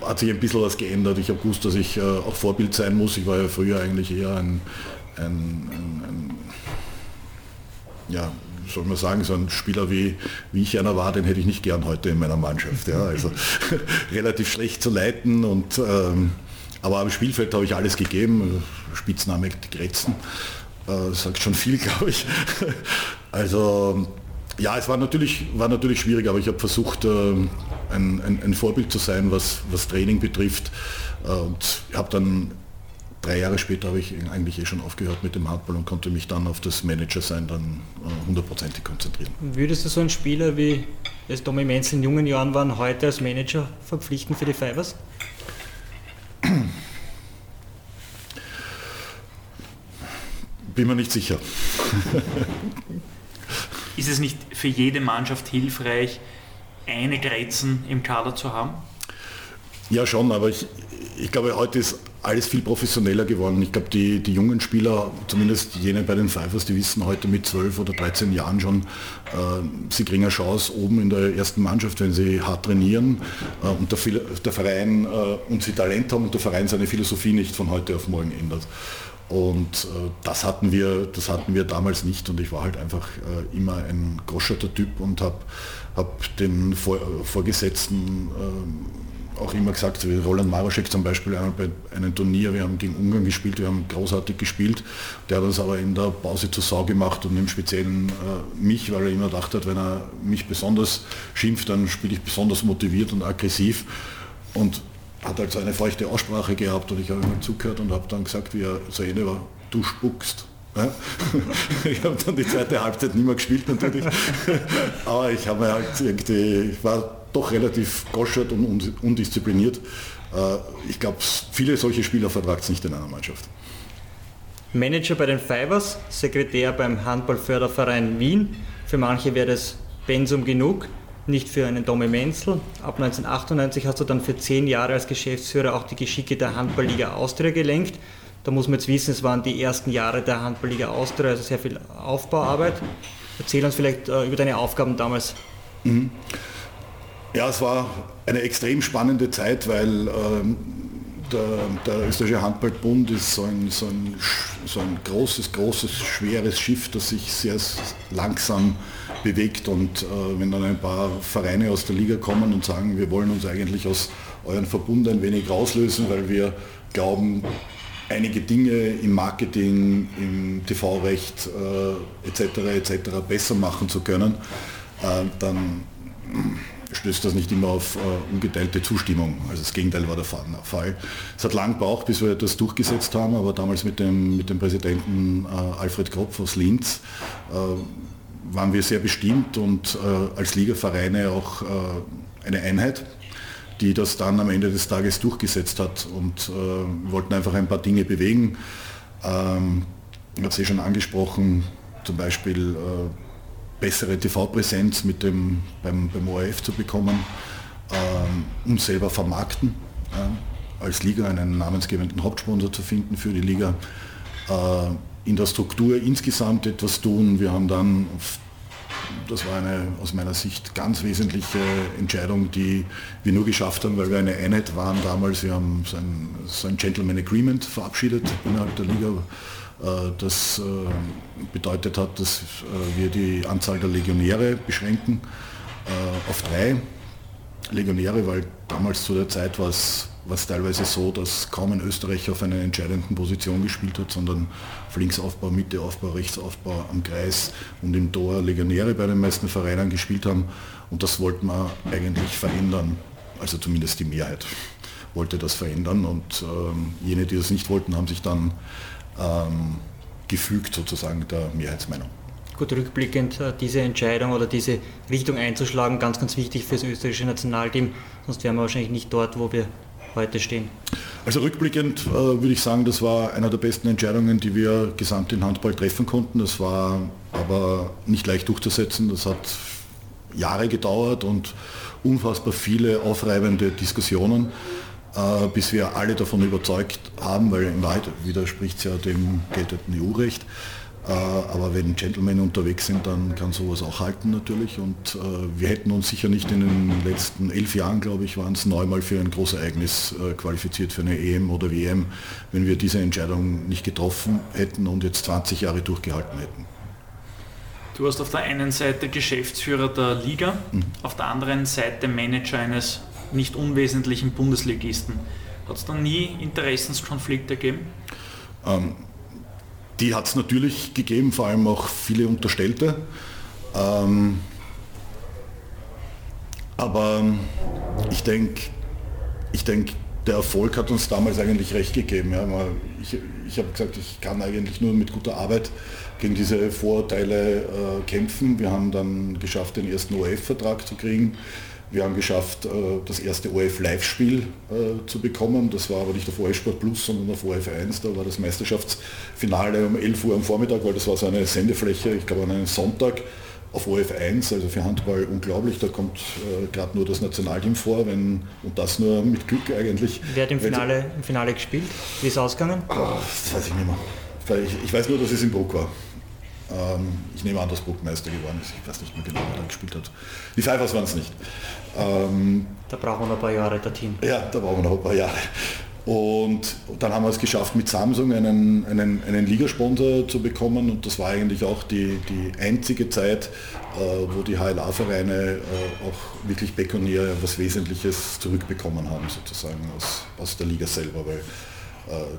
hat sich ein bisschen was geändert. Ich habe gewusst, dass ich äh, auch Vorbild sein muss. Ich war ja früher eigentlich eher ein, ein, ein, ein ja, soll man sagen, so ein Spieler wie, wie ich einer war, den hätte ich nicht gern heute in meiner Mannschaft. Ja. Also relativ schlecht zu leiten und ähm, aber am Spielfeld habe ich alles gegeben. Spitzname die. Äh, sagt schon viel, glaube ich. Also ja, es war natürlich, war natürlich schwierig, aber ich habe versucht, äh, ein, ein, ein, Vorbild zu sein, was, was Training betrifft. Äh, und habe dann drei Jahre später habe ich eigentlich eh schon aufgehört mit dem Handball und konnte mich dann auf das Manager-Sein dann äh, hundertprozentig konzentrieren. Würdest du so einen Spieler wie es Tommy Menzel in jungen Jahren waren, heute als Manager verpflichten für die Fivers? Bin mir nicht sicher. Ist es nicht für jede Mannschaft hilfreich, eine Grätzen im Kader zu haben? Ja, schon, aber ich, ich glaube, heute ist alles viel professioneller geworden. Ich glaube, die, die jungen Spieler, zumindest jene bei den Pfeifers, die wissen heute mit 12 oder 13 Jahren schon, äh, sie kriegen eine Chance oben in der ersten Mannschaft, wenn sie hart trainieren äh, und der, der Verein äh, und sie Talent haben und der Verein seine Philosophie nicht von heute auf morgen ändert. Und äh, das, hatten wir, das hatten wir damals nicht und ich war halt einfach äh, immer ein groscherter Typ und habe hab den Vor Vorgesetzten äh, auch immer gesagt, wie Roland Maroschek zum Beispiel einmal bei einem Turnier, wir haben gegen Ungarn gespielt, wir haben großartig gespielt, der hat uns aber in der Pause zur Sau gemacht und im Speziellen äh, mich, weil er immer gedacht hat, wenn er mich besonders schimpft, dann spiele ich besonders motiviert und aggressiv. Und hat halt so eine feuchte Aussprache gehabt und ich habe ihm zugehört und habe dann gesagt, wie er zu Ende war, du spuckst. Ich habe dann die zweite Halbzeit nicht mehr gespielt natürlich, aber ich habe halt irgendwie, ich war doch relativ goschert und undiszipliniert. Äh, ich glaube, viele solche Spieler vertragt es nicht in einer Mannschaft. Manager bei den Fivers, Sekretär beim Handballförderverein Wien. Für manche wäre das Pensum genug nicht für einen Domi Menzel. Ab 1998 hast du dann für zehn Jahre als Geschäftsführer auch die Geschicke der Handballliga Austria gelenkt. Da muss man jetzt wissen, es waren die ersten Jahre der Handballliga Austria, also sehr viel Aufbauarbeit. Erzähl uns vielleicht äh, über deine Aufgaben damals. Mhm. Ja, es war eine extrem spannende Zeit, weil ähm, der, der, österreichische Handballbund ist so ein, so, ein, so ein großes, großes, schweres Schiff, das sich sehr langsam bewegt. Und äh, wenn dann ein paar Vereine aus der Liga kommen und sagen, wir wollen uns eigentlich aus euren Verbund ein wenig rauslösen, weil wir glauben, einige Dinge im Marketing, im TV-Recht äh, etc. etc. besser machen zu können, äh, dann stößt das nicht immer auf äh, ungeteilte Zustimmung. Also das Gegenteil war der Fall. Es hat lang gebraucht, bis wir das durchgesetzt haben, aber damals mit dem, mit dem Präsidenten äh, Alfred Kropf aus Linz äh, waren wir sehr bestimmt und äh, als Ligavereine auch äh, eine Einheit, die das dann am Ende des Tages durchgesetzt hat und äh, wollten einfach ein paar Dinge bewegen. Ähm, ich habe es eh schon angesprochen, zum Beispiel bessere TV-Präsenz mit dem, beim, beim ORF zu bekommen, ähm, uns selber vermarkten, als Liga einen namensgebenden Hauptsponsor zu finden für die Liga äh, in der Struktur insgesamt etwas tun. Wir haben dann, das war eine aus meiner Sicht ganz wesentliche Entscheidung, die wir nur geschafft haben, weil wir eine Einheit waren damals. Wir haben so ein, so ein Gentleman Agreement verabschiedet innerhalb der Liga, äh, das äh, bedeutet hat, dass wir die Anzahl der Legionäre beschränken auf drei Legionäre, weil damals zu der Zeit war es war es teilweise so, dass kaum ein Österreicher auf einer entscheidenden Position gespielt hat, sondern auf Linksaufbau, Mitteaufbau, Rechtsaufbau am Kreis und im Tor Legionäre bei den meisten Vereinen gespielt haben. Und das wollten wir eigentlich verändern, also zumindest die Mehrheit wollte das verändern und ähm, jene, die das nicht wollten, haben sich dann ähm, gefügt sozusagen der Mehrheitsmeinung. Gut, rückblickend äh, diese Entscheidung oder diese Richtung einzuschlagen, ganz, ganz wichtig für das österreichische Nationalteam, sonst wären wir wahrscheinlich nicht dort, wo wir heute stehen? Also rückblickend äh, würde ich sagen, das war einer der besten Entscheidungen, die wir gesamt in Handball treffen konnten. Das war aber nicht leicht durchzusetzen. Das hat Jahre gedauert und unfassbar viele aufreibende Diskussionen, äh, bis wir alle davon überzeugt haben, weil in Wahrheit widerspricht es ja dem geltenden EU-Recht, äh, aber wenn Gentlemen unterwegs sind, dann kann sowas auch halten natürlich. Und äh, wir hätten uns sicher nicht in den letzten elf Jahren, glaube ich, waren es neunmal für ein Großereignis äh, qualifiziert für eine EM oder WM, wenn wir diese Entscheidung nicht getroffen hätten und jetzt 20 Jahre durchgehalten hätten. Du hast auf der einen Seite Geschäftsführer der Liga, mhm. auf der anderen Seite Manager eines nicht unwesentlichen Bundesligisten. Hat es da nie Interessenskonflikte gegeben? Ähm, die hat es natürlich gegeben, vor allem auch viele Unterstellte. Ähm, aber ich denke, ich denk, der Erfolg hat uns damals eigentlich recht gegeben. Ja. Ich, ich habe gesagt, ich kann eigentlich nur mit guter Arbeit gegen diese Vorurteile äh, kämpfen. Wir haben dann geschafft, den ersten OF-Vertrag zu kriegen. Wir haben geschafft, äh, das erste ORF-Live-Spiel äh, zu bekommen. Das war aber nicht auf ORF Sport Plus, sondern auf ORF 1. Da war das Meisterschaftsfinale um 11 Uhr am Vormittag, weil das war so eine Sendefläche, ich glaube an einem Sonntag auf ORF 1, also für Handball unglaublich. Da kommt äh, gerade nur das Nationalteam vor, wenn, und das nur mit Glück eigentlich. Wer hat im Finale, im Finale gespielt? Wie ist es ausgegangen? Oh, das weiß ich nicht mehr. Ich, ich weiß nur, dass es in Bruck war. Ähm, ich nehme an, dass Bruck Meister geworden ist. Ich weiß nicht mehr genau, wer da gespielt hat. Die Pfeifers waren es nicht. Ähm, da brauchen wir noch ein paar Jahre, der Team. Ja, da brauchen wir noch ein paar Jahre. Und dann haben wir es geschafft, mit Samsung einen, einen, einen Ligasponsor zu bekommen. Und das war eigentlich auch die, die einzige Zeit, äh, wo die HLA-Vereine äh, auch wirklich pekuniär was Wesentliches zurückbekommen haben, sozusagen aus, aus der Liga selber. Weil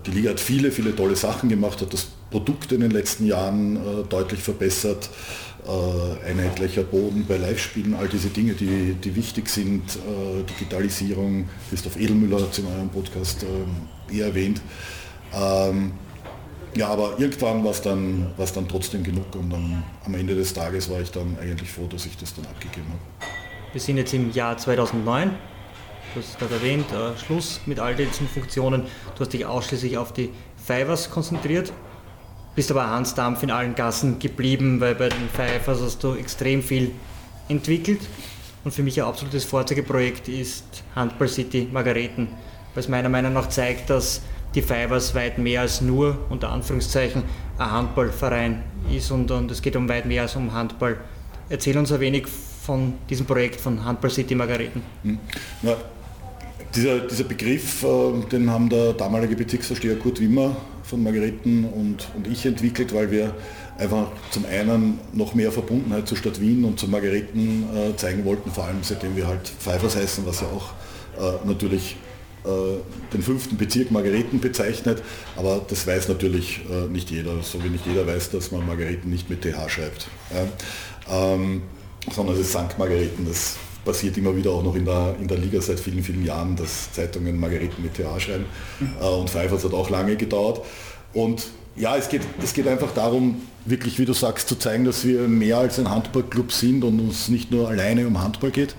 die Liga hat viele, viele tolle Sachen gemacht, hat das Produkt in den letzten Jahren äh, deutlich verbessert, äh, einheitlicher Boden bei Live-Spielen, all diese Dinge, die, die wichtig sind, Digitalisierung, Christoph Edelmüller hat es in eurem Podcast eh erwähnt. Ähm, ja, aber irgendwann war es dann, dann trotzdem genug und dann, am Ende des Tages war ich dann eigentlich froh, dass ich das dann abgegeben habe. Wir sind jetzt im Jahr 2009 du hast es gerade erwähnt, äh, Schluss mit all diesen Funktionen. Du hast dich ausschließlich auf die Fivers konzentriert, bist aber Hans Dampf in allen Gassen geblieben, weil bei den Fivers hast du extrem viel entwickelt. Und für mich ein absolutes Vorzeigeprojekt ist Handball City Margareten, weil es meiner Meinung nach zeigt, dass die Fivers weit mehr als nur, unter Anführungszeichen, ein Handballverein ist und, und es geht um weit mehr als um Handball. Erzähl uns ein wenig von diesem Projekt von Handball City Margareten. Hm. Dieser, dieser Begriff, äh, den haben der damalige Bezirksversteher Kurt Wimmer von Margareten und, und ich entwickelt, weil wir einfach zum einen noch mehr Verbundenheit zur Stadt Wien und zu Margareten äh, zeigen wollten, vor allem seitdem wir halt Pfeifers heißen, was ja auch äh, natürlich äh, den fünften Bezirk Margareten bezeichnet, aber das weiß natürlich äh, nicht jeder, so wie nicht jeder weiß, dass man Margareten nicht mit TH schreibt, ja? ähm, sondern es ist St. Margareten, das passiert immer wieder auch noch in der, in der Liga seit vielen, vielen Jahren, dass Zeitungen Margareten mit TH schreiben. Mhm. Äh, und Pfeifers hat auch lange gedauert. Und ja, es geht, es geht einfach darum, wirklich, wie du sagst, zu zeigen, dass wir mehr als ein Handballclub sind und uns nicht nur alleine um Handball geht.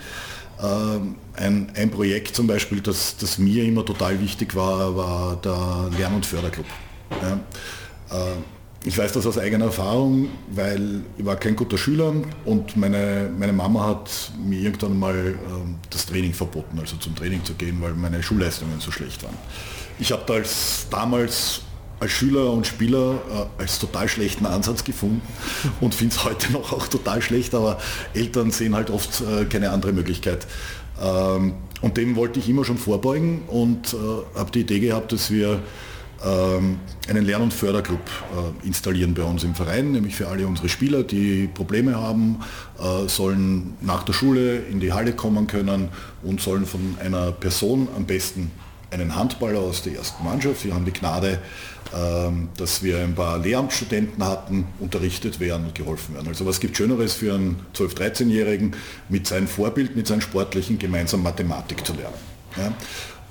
Ähm, ein, ein Projekt zum Beispiel, das, das mir immer total wichtig war, war der Lern- und Förderclub. Ja. Äh, ich weiß das aus eigener Erfahrung, weil ich war kein guter Schüler und meine, meine Mama hat mir irgendwann mal ähm, das Training verboten, also zum Training zu gehen, weil meine Schulleistungen so schlecht waren. Ich habe das damals als Schüler und Spieler äh, als total schlechten Ansatz gefunden und finde es heute noch auch total schlecht, aber Eltern sehen halt oft äh, keine andere Möglichkeit. Ähm, und dem wollte ich immer schon vorbeugen und äh, habe die Idee gehabt, dass wir einen Lern- und Förderclub äh, installieren bei uns im Verein, nämlich für alle unsere Spieler, die Probleme haben, äh, sollen nach der Schule in die Halle kommen können und sollen von einer Person am besten einen Handballer aus der ersten Mannschaft, wir haben die Gnade, ähm, dass wir ein paar Lehramtsstudenten hatten, unterrichtet werden und geholfen werden. Also was gibt Schöneres für einen 12-, 13-Jährigen mit seinem Vorbild, mit seinem Sportlichen gemeinsam Mathematik zu lernen. Ja?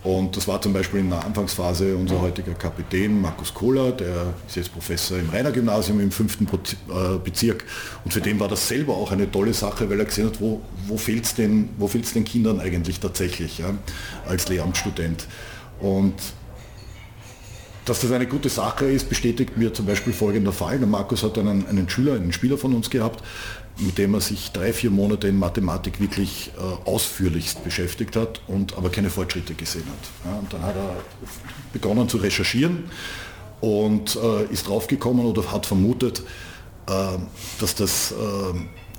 Und das war zum Beispiel in der Anfangsphase unser heutiger Kapitän Markus Kohler, der ist jetzt Professor im Rainer Gymnasium im fünften äh, Bezirk. Und für den war das selber auch eine tolle Sache, weil er gesehen hat, wo, wo fehlt es den, den Kindern eigentlich tatsächlich ja, als Lehramtsstudent. Und dass das eine gute Sache ist, bestätigt mir zum Beispiel folgender Fall. Der Markus hat einen, einen Schüler, einen Spieler von uns gehabt, mit dem er sich drei, vier Monate in Mathematik wirklich äh, ausführlichst beschäftigt hat und aber keine Fortschritte gesehen hat. Ja, und dann hat er begonnen zu recherchieren und äh, ist draufgekommen oder hat vermutet, äh, dass das äh,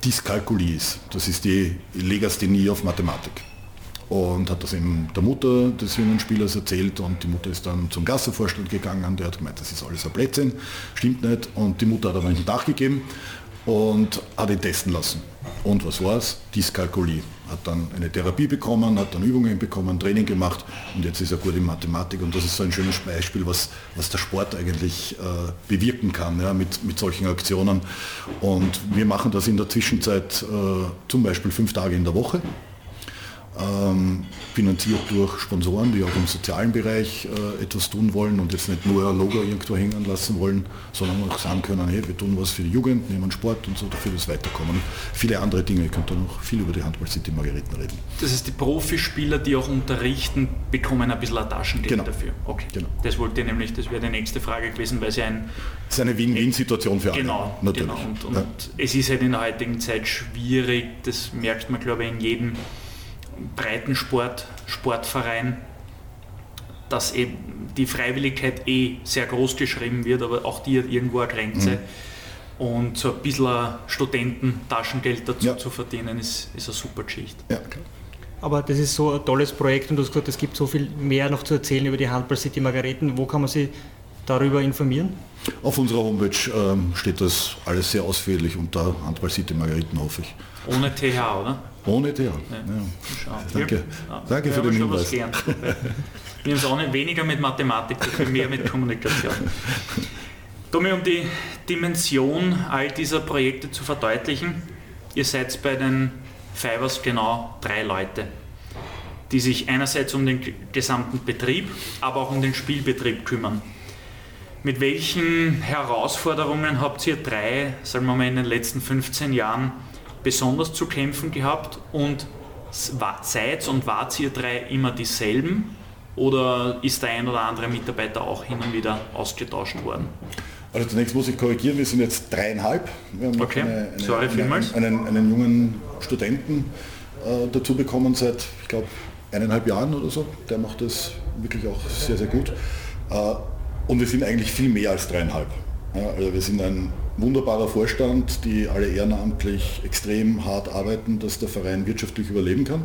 Dyskalkulie ist. Das ist die Legasthenie auf Mathematik und hat das eben der Mutter des jungen Spielers erzählt und die Mutter ist dann zum Gassevorstand gegangen, der hat gemeint, das ist alles ein Blödsinn, stimmt nicht und die Mutter hat aber einen Dach gegeben und hat ihn testen lassen. Und was war es? Dyskalkulie. Hat dann eine Therapie bekommen, hat dann Übungen bekommen, Training gemacht und jetzt ist er gut in Mathematik und das ist so ein schönes Beispiel, was, was der Sport eigentlich äh, bewirken kann ja, mit, mit solchen Aktionen. Und wir machen das in der Zwischenzeit äh, zum Beispiel fünf Tage in der Woche ähm, finanziert durch Sponsoren, die auch im sozialen Bereich äh, etwas tun wollen und jetzt nicht nur ein Logo irgendwo hängen lassen wollen, sondern auch sagen können, hey, wir tun was für die Jugend, nehmen Sport und so für das Weiterkommen. Viele andere Dinge, ich könnte noch viel über die Handball City Margareten reden. Das heißt, die Profispieler, die auch unterrichten, bekommen ein bisschen ein Taschengeld genau. dafür. Okay. Genau. Das wollte ich nämlich, das wäre die nächste Frage gewesen, weil sie ein... Das ist eine Win-Win-Situation für alle. Genau, natürlich. Genau. Und, und ja. es ist halt in der heutigen Zeit schwierig, das merkt man glaube ich in jedem Breitensport, Sportverein, dass eben die Freiwilligkeit eh sehr groß geschrieben wird, aber auch die hat irgendwo eine Grenze. Mhm. Und so ein bisschen Studententaschengeld dazu ja. zu verdienen, ist, ist eine super Geschichte. Ja, okay. Aber das ist so ein tolles Projekt und du hast gesagt, es gibt so viel mehr noch zu erzählen über die Handball City Margareten. Wo kann man sich darüber informieren? Auf unserer Homepage ähm, steht das alles sehr ausführlich unter Handball City Margareten, hoffe ich. Ohne TH, oder? Ohne. Ja. Ja. Danke. Danke für den Hinweis. Wir haben es auch nicht weniger mit Mathematik, dafür mehr mit Kommunikation. Tommy, um die Dimension all dieser Projekte zu verdeutlichen, ihr seid bei den Fivers genau drei Leute, die sich einerseits um den gesamten Betrieb, aber auch um den Spielbetrieb kümmern. Mit welchen Herausforderungen habt ihr drei, sagen wir mal, in den letzten 15 Jahren besonders zu kämpfen gehabt und seid und wart ihr drei immer dieselben oder ist der ein oder andere Mitarbeiter auch hin und wieder ausgetauscht worden? Also zunächst muss ich korrigieren, wir sind jetzt dreieinhalb. Wir haben okay. eine, eine, Sorry vielmals. Einen, einen, jungen Studenten äh, dazu bekommen seit, ich glaube, eineinhalb Jahren oder so. Der macht das wirklich auch sehr, sehr gut. Äh, und wir sind eigentlich viel mehr als dreieinhalb. Ja, also wir sind ein wunderbarer Vorstand, die alle ehrenamtlich extrem hart arbeiten, dass der Verein wirtschaftlich überleben kann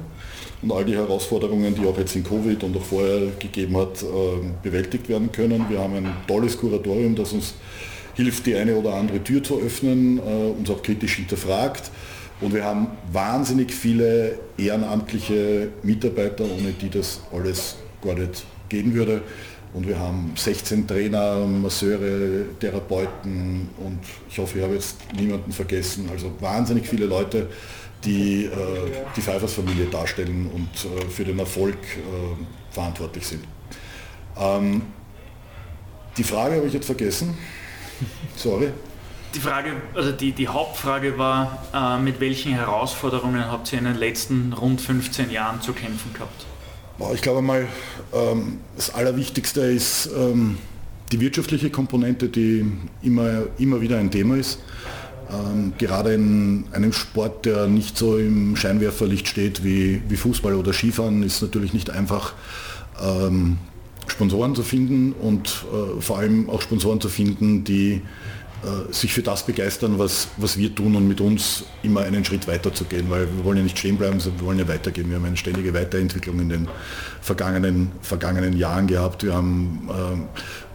und all die Herausforderungen, die auch jetzt in Covid und auch vorher gegeben hat, ähm, bewältigt werden können. Wir haben ein tolles Kuratorium, das uns hilft, die eine oder andere Tür zu öffnen, äh, uns auch kritisch hinterfragt. Und wir haben wahnsinnig viele ehrenamtliche Mitarbeiter, ohne die das alles gar nicht gehen würde. Und wir haben 16 Trainer, Masseure, Therapeuten und ich hoffe, ich habe jetzt niemanden vergessen. Also wahnsinnig viele Leute, die äh, die Pfeifers-Familie darstellen und äh, für den Erfolg äh, verantwortlich sind. Ähm, die Frage habe ich jetzt vergessen. Sorry. Die Frage, also die, die Hauptfrage war, äh, mit welchen Herausforderungen habt ihr in den letzten rund 15 Jahren zu kämpfen gehabt? Ich glaube mal, ähm, das Allerwichtigste ist ähm, die wirtschaftliche Komponente, die immer, immer wieder ein Thema ist. Ähm, gerade in einem Sport, der nicht so im Scheinwerferlicht steht wie, wie Fußball oder Skifahren, ist natürlich nicht einfach, Sponsoren zu finden und äh, vor allem auch Sponsoren zu finden, die sich für das begeistern, was, was wir tun und mit uns immer einen Schritt weiter zu gehen, weil wir wollen ja nicht stehen bleiben, sondern wir wollen ja weitergehen. Wir haben eine ständige Weiterentwicklung in den vergangenen, vergangenen Jahren gehabt. Wir haben äh,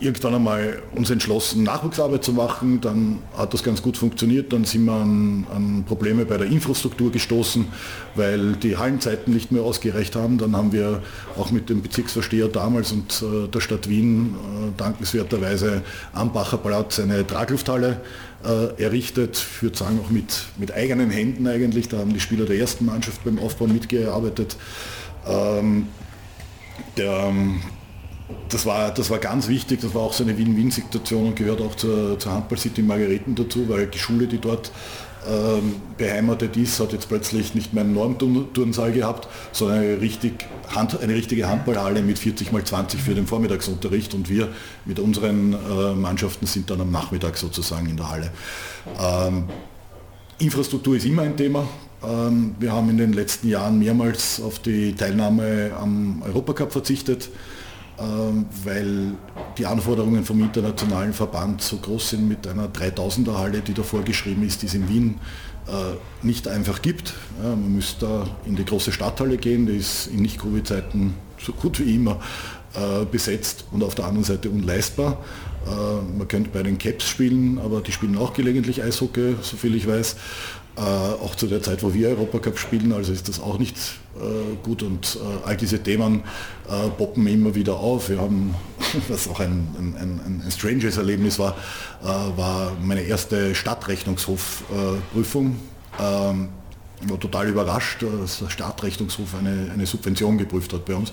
irgendwann einmal uns entschlossen, Nachwuchsarbeit zu machen. Dann hat das ganz gut funktioniert. Dann sind wir an, an, Probleme bei der Infrastruktur gestoßen, weil die Hallenzeiten nicht mehr ausgereicht haben. Dann haben wir auch mit dem Bezirksversteher damals und äh, der Stadt Wien äh, dankenswerterweise am Bacher Platz eine Traglufthalle äh, errichtet, ich würde sagen auch mit, mit eigenen Händen eigentlich. Da haben die Spieler der ersten Mannschaft beim Aufbau mitgearbeitet. Ähm, der, das war, das war ganz wichtig, das war auch so eine Win-Win-Situation und gehört auch zur, zur Handball City Margareten dazu, weil die Schule, die dort ähm, beheimatet ist, hat jetzt plötzlich nicht mehr einen Normturnsaal gehabt, sondern eine, richtig Hand, eine richtige Handballhalle mit 40 mal 20 für den Vormittagsunterricht und wir mit unseren äh, Mannschaften sind dann am Nachmittag sozusagen in der Halle. Ähm, Infrastruktur ist immer ein Thema. Ähm, wir haben in den letzten Jahren mehrmals auf die Teilnahme am Europacup verzichtet. Ähm, weil die Anforderungen vom internationalen Verband so groß sind mit einer 3000er Halle, die da vorgeschrieben ist, die es in Wien äh, nicht einfach gibt. man müsste da in die große Stadthalle gehen, die ist in Nicht-Covid-Zeiten so gut wie immer äh, besetzt und auf der anderen Seite unleistbar. Äh, man könnte bei den Caps spielen, aber die spielen auch gelegentlich Eishockey, soviel ich weiß. Äh, auch zu der Zeit, wo wir Europacup spielen, also ist das auch nicht äh, gut und äh, all diese Themen äh, poppen immer wieder auf. Wir haben, was auch ein, ein, ein, stranges Erlebnis war, äh, war meine erste Stadtrechnungshofprüfung. Ähm, ich war total überrascht, dass der Stadtrechnungshof eine, eine Subvention geprüft hat bei uns.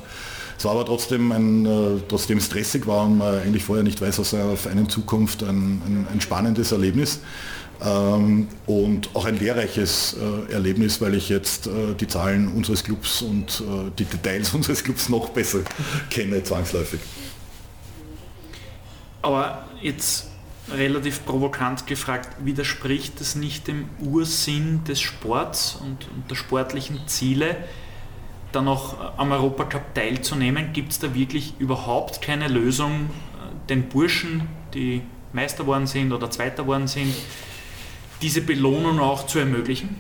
Es war aber trotzdem, ein, äh, trotzdem stressig war und man eigentlich vorher nicht weiß, was auf einen Zukunft ein, ein, ein spannendes Erlebnis. Ähm, und auch ein lehrreiches äh, Erlebnis, weil ich jetzt äh, die Zahlen unseres Clubs und äh, die Details unseres Clubs noch besser kenne, zwangsläufig. Aber jetzt relativ provokant gefragt, widerspricht das nicht dem Ursinn des Sports und, und der sportlichen Ziele, dann auch am Europacup teilzunehmen? Gibt es da wirklich überhaupt keine Lösung, den Burschen, die Meister geworden sind oder Zweiter geworden sind, diese Belohnung auch zu ermöglichen?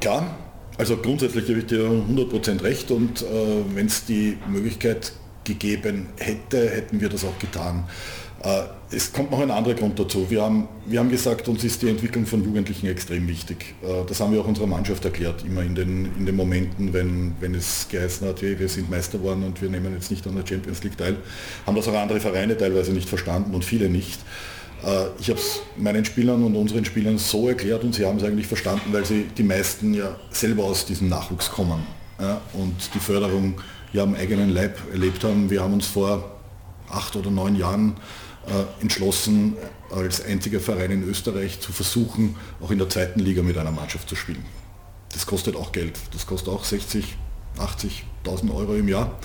Klar, also grundsätzlich gebe ich dir 100% recht und äh, wenn es die Möglichkeit gegeben hätte, hätten wir das auch getan. Äh, es kommt noch ein anderer Grund dazu. Wir haben, wir haben gesagt, uns ist die Entwicklung von Jugendlichen extrem wichtig. Äh, das haben wir auch unserer Mannschaft erklärt, immer in den, in den Momenten, wenn, wenn es geheißen hat, hey, wir sind Meister geworden und wir nehmen jetzt nicht an der Champions League teil. Haben das auch andere Vereine teilweise nicht verstanden und viele nicht. Äh, ich habe es meinen Spielern und unseren Spielern so erklärt und sie haben es eigentlich verstanden, weil sie die meisten ja selber aus diesem Nachwuchs kommen ja, und die Förderung ja am eigenen Leib erlebt haben. Wir haben uns vor acht oder neun Jahren äh, entschlossen, als einziger Verein in Österreich zu versuchen, auch in der zweiten Liga mit einer Mannschaft zu spielen. Das kostet auch Geld. Das kostet auch 60, 80.000 Euro im Jahr.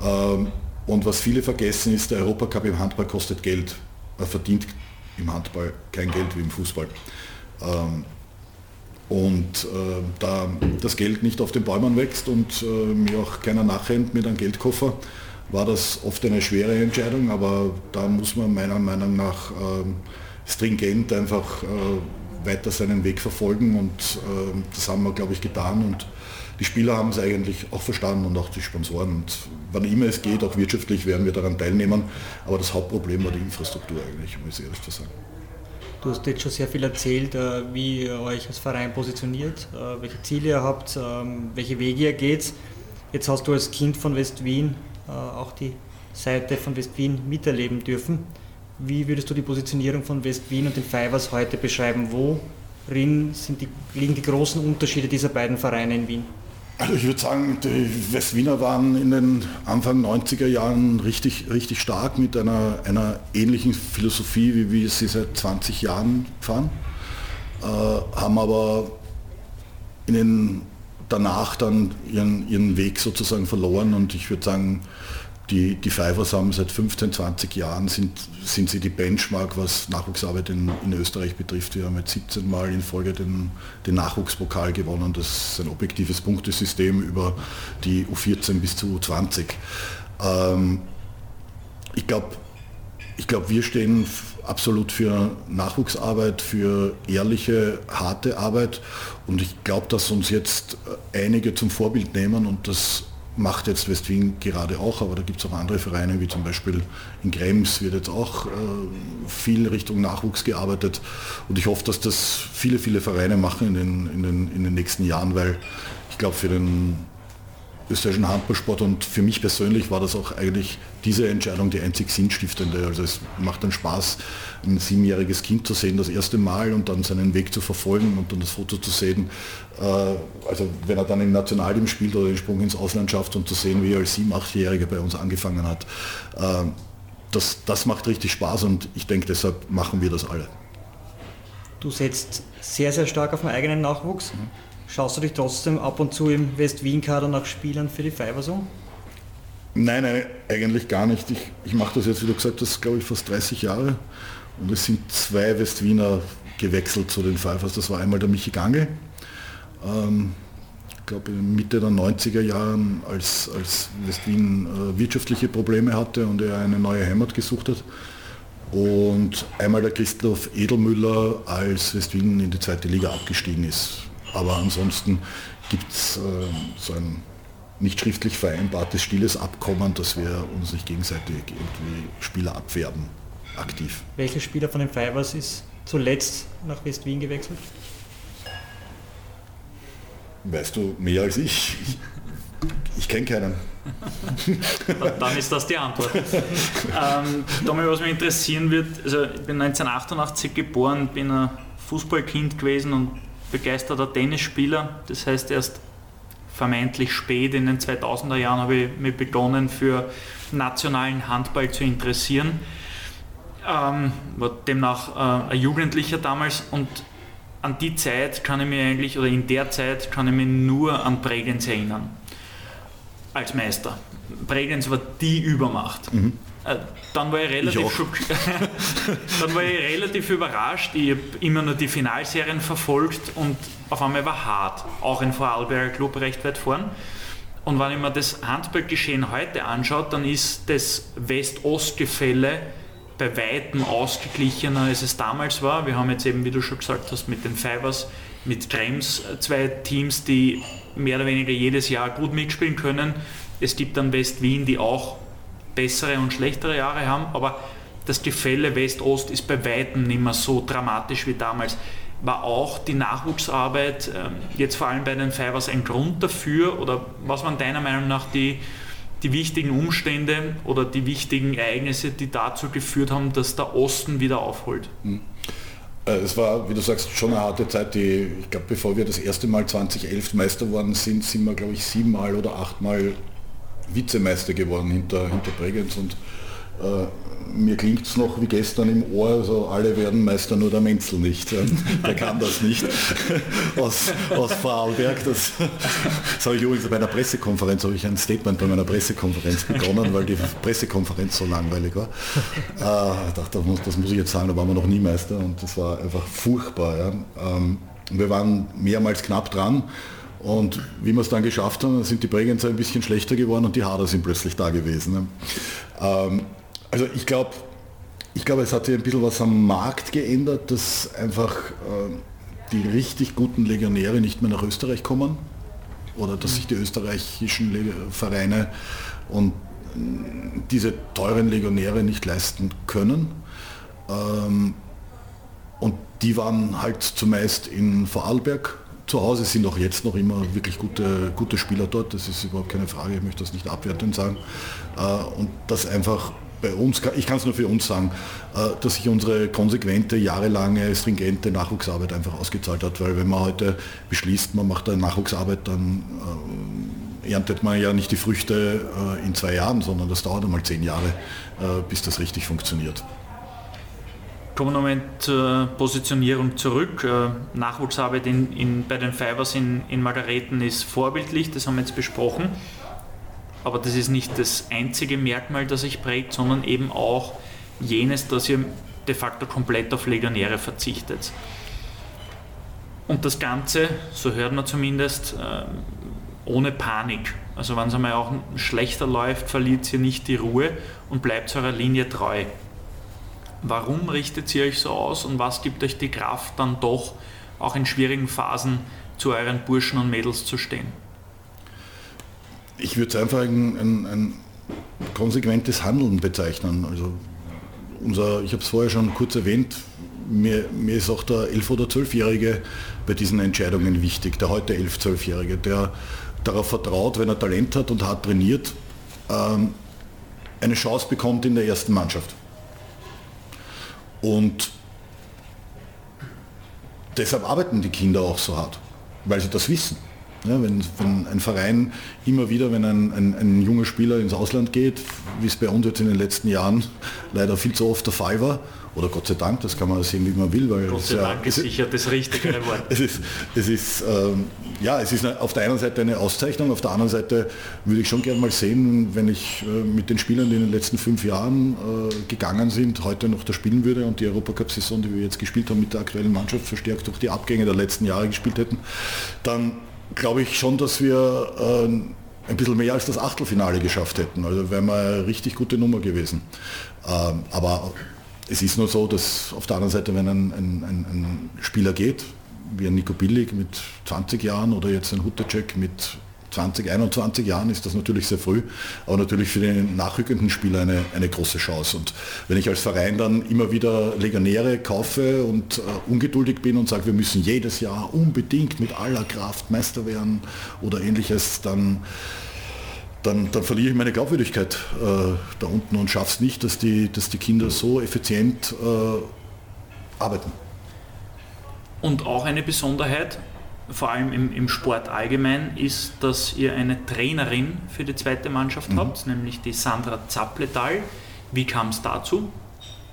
Ähm, und was viele vergessen ist, der Europacup im Handball kostet Geld. Er verdient im Handball kein Geld wie im Fußball. Ähm, und äh, da das Geld nicht auf den Bäumen wächst und äh, mir auch keiner nachrennt mit einem Geldkoffer, war das oft eine schwere Entscheidung, aber da muss man meiner Meinung nach äh, stringent einfach äh, weiter seinen Weg verfolgen. Und äh, das haben wir, glaube ich, getan. Und die Spieler haben es eigentlich auch verstanden und auch die Sponsoren. Und wann immer es geht, auch wirtschaftlich, werden wir daran teilnehmen. Aber das Hauptproblem war die Infrastruktur eigentlich, um es ehrlich zu sagen. Du hast jetzt schon sehr viel erzählt, äh, wie ihr euch als Verein positioniert, äh, welche Ziele ihr habt, ähm, welche Wege ihr geht. Jetzt hast du als Kind von West-Wien äh, auch die Seite von West-Wien miterleben dürfen. Wie würdest du die Positionierung von West-Wien und den Fivers heute beschreiben? Worin sind die, liegen die großen Unterschiede dieser beiden Vereine in Wien? Also ich würde sagen, die Westwiener waren in den Anfang 90er Jahren richtig, richtig stark mit einer, einer ähnlichen Philosophie, wie wir sie seit 20 Jahren fahren, äh, haben aber in den, danach dann ihren, ihren Weg sozusagen verloren. Und ich würde sagen, die, die Fivers haben seit 15, 20 Jahren sind, sind sie die Benchmark, was Nachwuchsarbeit in, in Österreich betrifft. Wir haben jetzt 17 Mal in Folge den, den Nachwuchspokal gewonnen. Das ist ein objektives Punktesystem über die U14 bis zu U20. Ähm, ich glaube, ich glaub, wir stehen absolut für Nachwuchsarbeit, für ehrliche, harte Arbeit und ich glaube, dass uns jetzt einige zum Vorbild nehmen und das macht jetzt Westwien gerade auch, aber da gibt es auch andere Vereine, wie zum Beispiel in Krems wird jetzt auch äh, viel Richtung Nachwuchs gearbeitet. Und ich hoffe, dass das viele, viele Vereine machen in den, in den, in den nächsten Jahren, weil ich glaube, für den österreichischen Handballsport und für mich persönlich war das auch eigentlich diese Entscheidung die einzig sinnstiftende. Also es macht dann Spaß, ein siebenjähriges Kind zu sehen das erste Mal und dann seinen Weg zu verfolgen und dann das Foto zu sehen. Äh, also wenn er dann im Nationalteam spielt oder den Sprung ins Ausland schafft und zu sehen, wie er als sieben, achtjähriger bei uns angefangen hat. Äh, das, das macht richtig Spaß und ich denke, deshalb machen wir das alle. Du setzt sehr, sehr stark auf den eigenen Nachwuchs. Mhm. Schaust du dich trotzdem ab und zu im West-Wien-Kader nach Spielern für die Fivers um? Nein, nein, eigentlich gar nicht. Ich, ich mache das jetzt, wie du gesagt hast, glaube ich, fast 30 Jahre. Und es sind zwei West-Wiener gewechselt zu den Fivers. Das war einmal der Michi Gange, ähm, ich glaube Mitte der 90er Jahren, als, als West-Wien äh, wirtschaftliche Probleme hatte und er eine neue Heimat gesucht hat. Und einmal der Christoph Edelmüller, als West-Wien in die zweite Liga abgestiegen ist. Aber ansonsten gibt es äh, so ein nicht schriftlich vereinbartes stilles Abkommen, dass wir uns nicht gegenseitig irgendwie Spieler abwerben, aktiv. Welcher Spieler von den Fivers ist zuletzt nach West-Wien gewechselt? Weißt du mehr als ich? Ich, ich kenne keinen. Dann ist das die Antwort. ähm, Tommy, was mich interessieren wird, also ich bin 1988 geboren, bin ein Fußballkind gewesen und begeisterter Tennisspieler. Das heißt, erst vermeintlich spät in den 2000er Jahren habe ich mich begonnen für nationalen Handball zu interessieren. Ähm, war demnach äh, ein Jugendlicher damals und an die Zeit kann ich mich eigentlich, oder in der Zeit kann ich mich nur an Bregenz erinnern. Als Meister. Bregenz war die Übermacht. Mhm. Äh, dann war ich relativ, dann war ich relativ überrascht. Ich habe immer nur die Finalserien verfolgt und auf einmal war hart, auch in Vorarlberger Club recht weit vorn. Und wenn ich mir das Handballgeschehen heute anschaue, dann ist das West-Ost-Gefälle bei weitem ausgeglichener, als es damals war. Wir haben jetzt eben, wie du schon gesagt hast, mit den Fivers, mit Krems äh, zwei Teams, die mehr oder weniger jedes Jahr gut mitspielen können. Es gibt dann West-Wien, die auch bessere und schlechtere Jahre haben, aber das Gefälle West-Ost ist bei weitem nicht mehr so dramatisch wie damals. War auch die Nachwuchsarbeit ähm, jetzt vor allem bei den Fivers ein Grund dafür oder was waren deiner Meinung nach die die wichtigen Umstände oder die wichtigen Ereignisse, die dazu geführt haben, dass der Osten wieder aufholt? Hm. Äh, es war, wie du sagst, schon eine harte Zeit. Die, ich glaube, bevor wir das erste Mal 2011 Meister worden sind, sind wir, glaube ich, siebenmal oder achtmal Vizemeister geworden hinter, hinter Bregenz und äh, mir klingt es noch wie gestern im Ohr, also alle werden Meister, nur der Menzel nicht. Der kann das nicht aus, aus Vorarlberg. Das, das habe ich übrigens bei einer Pressekonferenz, habe ich ein Statement bei meiner Pressekonferenz begonnen, weil die Pressekonferenz so langweilig war. Äh, ich dachte, das muss, das muss ich jetzt sagen, da waren wir noch nie Meister und das war einfach furchtbar. Ja. Ähm, wir waren mehrmals knapp dran. Und wie wir es dann geschafft haben, sind die Bregenzer ein bisschen schlechter geworden und die Hader sind plötzlich da gewesen. Ne. Ähm, also ich glaube, ich glaube, es hat sich ein bisschen was am Markt geändert, dass einfach äh, die richtig guten Legionäre nicht mehr nach Österreich kommen oder dass sich die österreichischen Vereine und äh, diese teuren Legionäre nicht leisten können. Ähm, und die waren halt zumeist in Vorarlberg zu Hause, sind auch jetzt noch immer wirklich gute, gute Spieler dort, das ist überhaupt keine Frage, ich möchte das nicht abwertend sagen. Äh, und das einfach bei uns, ich kann es nur für uns sagen, äh, dass sich unsere konsequente, jahrelange, stringente Nachwuchsarbeit einfach ausgezahlt hat, weil wenn man heute beschließt, man macht eine Nachwuchsarbeit, dann äh, erntet man ja nicht die Früchte in zwei Jahren, sondern das dauert einmal zehn Jahre, bis das richtig funktioniert. Kommen wir nochmal zur Positionierung zurück. Nachwuchsarbeit in, in, bei den Fivers in, in Margareten ist vorbildlich, das haben wir jetzt besprochen. Aber das ist nicht das einzige Merkmal, das sich prägt, sondern eben auch jenes, dass ihr de facto komplett auf Legionäre verzichtet. Und das Ganze, so hört man zumindest, äh, ohne Panik. Also wenn es einmal auch schlechter läuft, verliert ihr nicht die Ruhe und bleibt eurer Linie treu. Warum richtet ihr euch so aus und was gibt euch die Kraft, dann doch auch in schwierigen Phasen zu euren Burschen und Mädels zu stehen? Ich würde es einfach ein, ein, ein, konsequentes Handeln bezeichnen. Also unser, ich habe es vorher schon kurz erwähnt, mir, mir, ist auch der 11- oder 12-Jährige bei diesen Entscheidungen wichtig, der heute 11-, 12-Jährige, der darauf vertraut, wenn er Talent hat und hart trainiert, ähm, eine Chance bekommt in der ersten Mannschaft. Und deshalb arbeiten die Kinder auch so hart, weil sie das wissen. Ja, wenn, wenn, ein Verein immer wieder, wenn ein, ein, ein, junger Spieler ins Ausland geht, wie es bei uns jetzt in den letzten Jahren leider viel zu oft der Fall war, oder Gott sei Dank, das kann man sehen, wie man will. Weil Gott sei Dank ja, ist sicher das richtige Wort. es ist, es ist ähm, ja, es ist auf der einen Seite eine Auszeichnung, auf der anderen Seite würde ich schon gerne mal sehen, wenn ich äh, mit den Spielern, die in den letzten fünf Jahren äh, gegangen sind, heute noch da spielen würde und die Europacup-Saison, die wir jetzt gespielt haben, mit der aktuellen Mannschaft verstärkt durch die Abgänge der letzten Jahre gespielt hätten, dann glaube ich schon, dass wir äh, ein bisschen mehr als das Achtelfinale geschafft hätten. Also wäre mal eine richtig gute Nummer gewesen. Ähm, aber es ist nur so, dass auf der anderen Seite, wenn ein, ein, ein Spieler geht, wie ein Nico Billig mit 20 Jahren oder jetzt ein Huttercheck mit 20, 21 Jahren ist das natürlich sehr früh, aber natürlich für den nachrückenden Spieler eine, eine große Chance. Und wenn ich als Verein dann immer wieder Legionäre kaufe und äh, ungeduldig bin und sage, wir müssen jedes Jahr unbedingt mit aller Kraft Meister werden oder ähnliches, dann, dann, dann verliere ich meine Glaubwürdigkeit äh, da unten und schaffe es nicht, dass die, dass die Kinder so effizient äh, arbeiten. Und auch eine Besonderheit, vor allem im, im, Sport allgemein, ist, dass ihr eine Trainerin für die zweite Mannschaft mhm. habt, nämlich die Sandra Zappletal. Wie kam es dazu?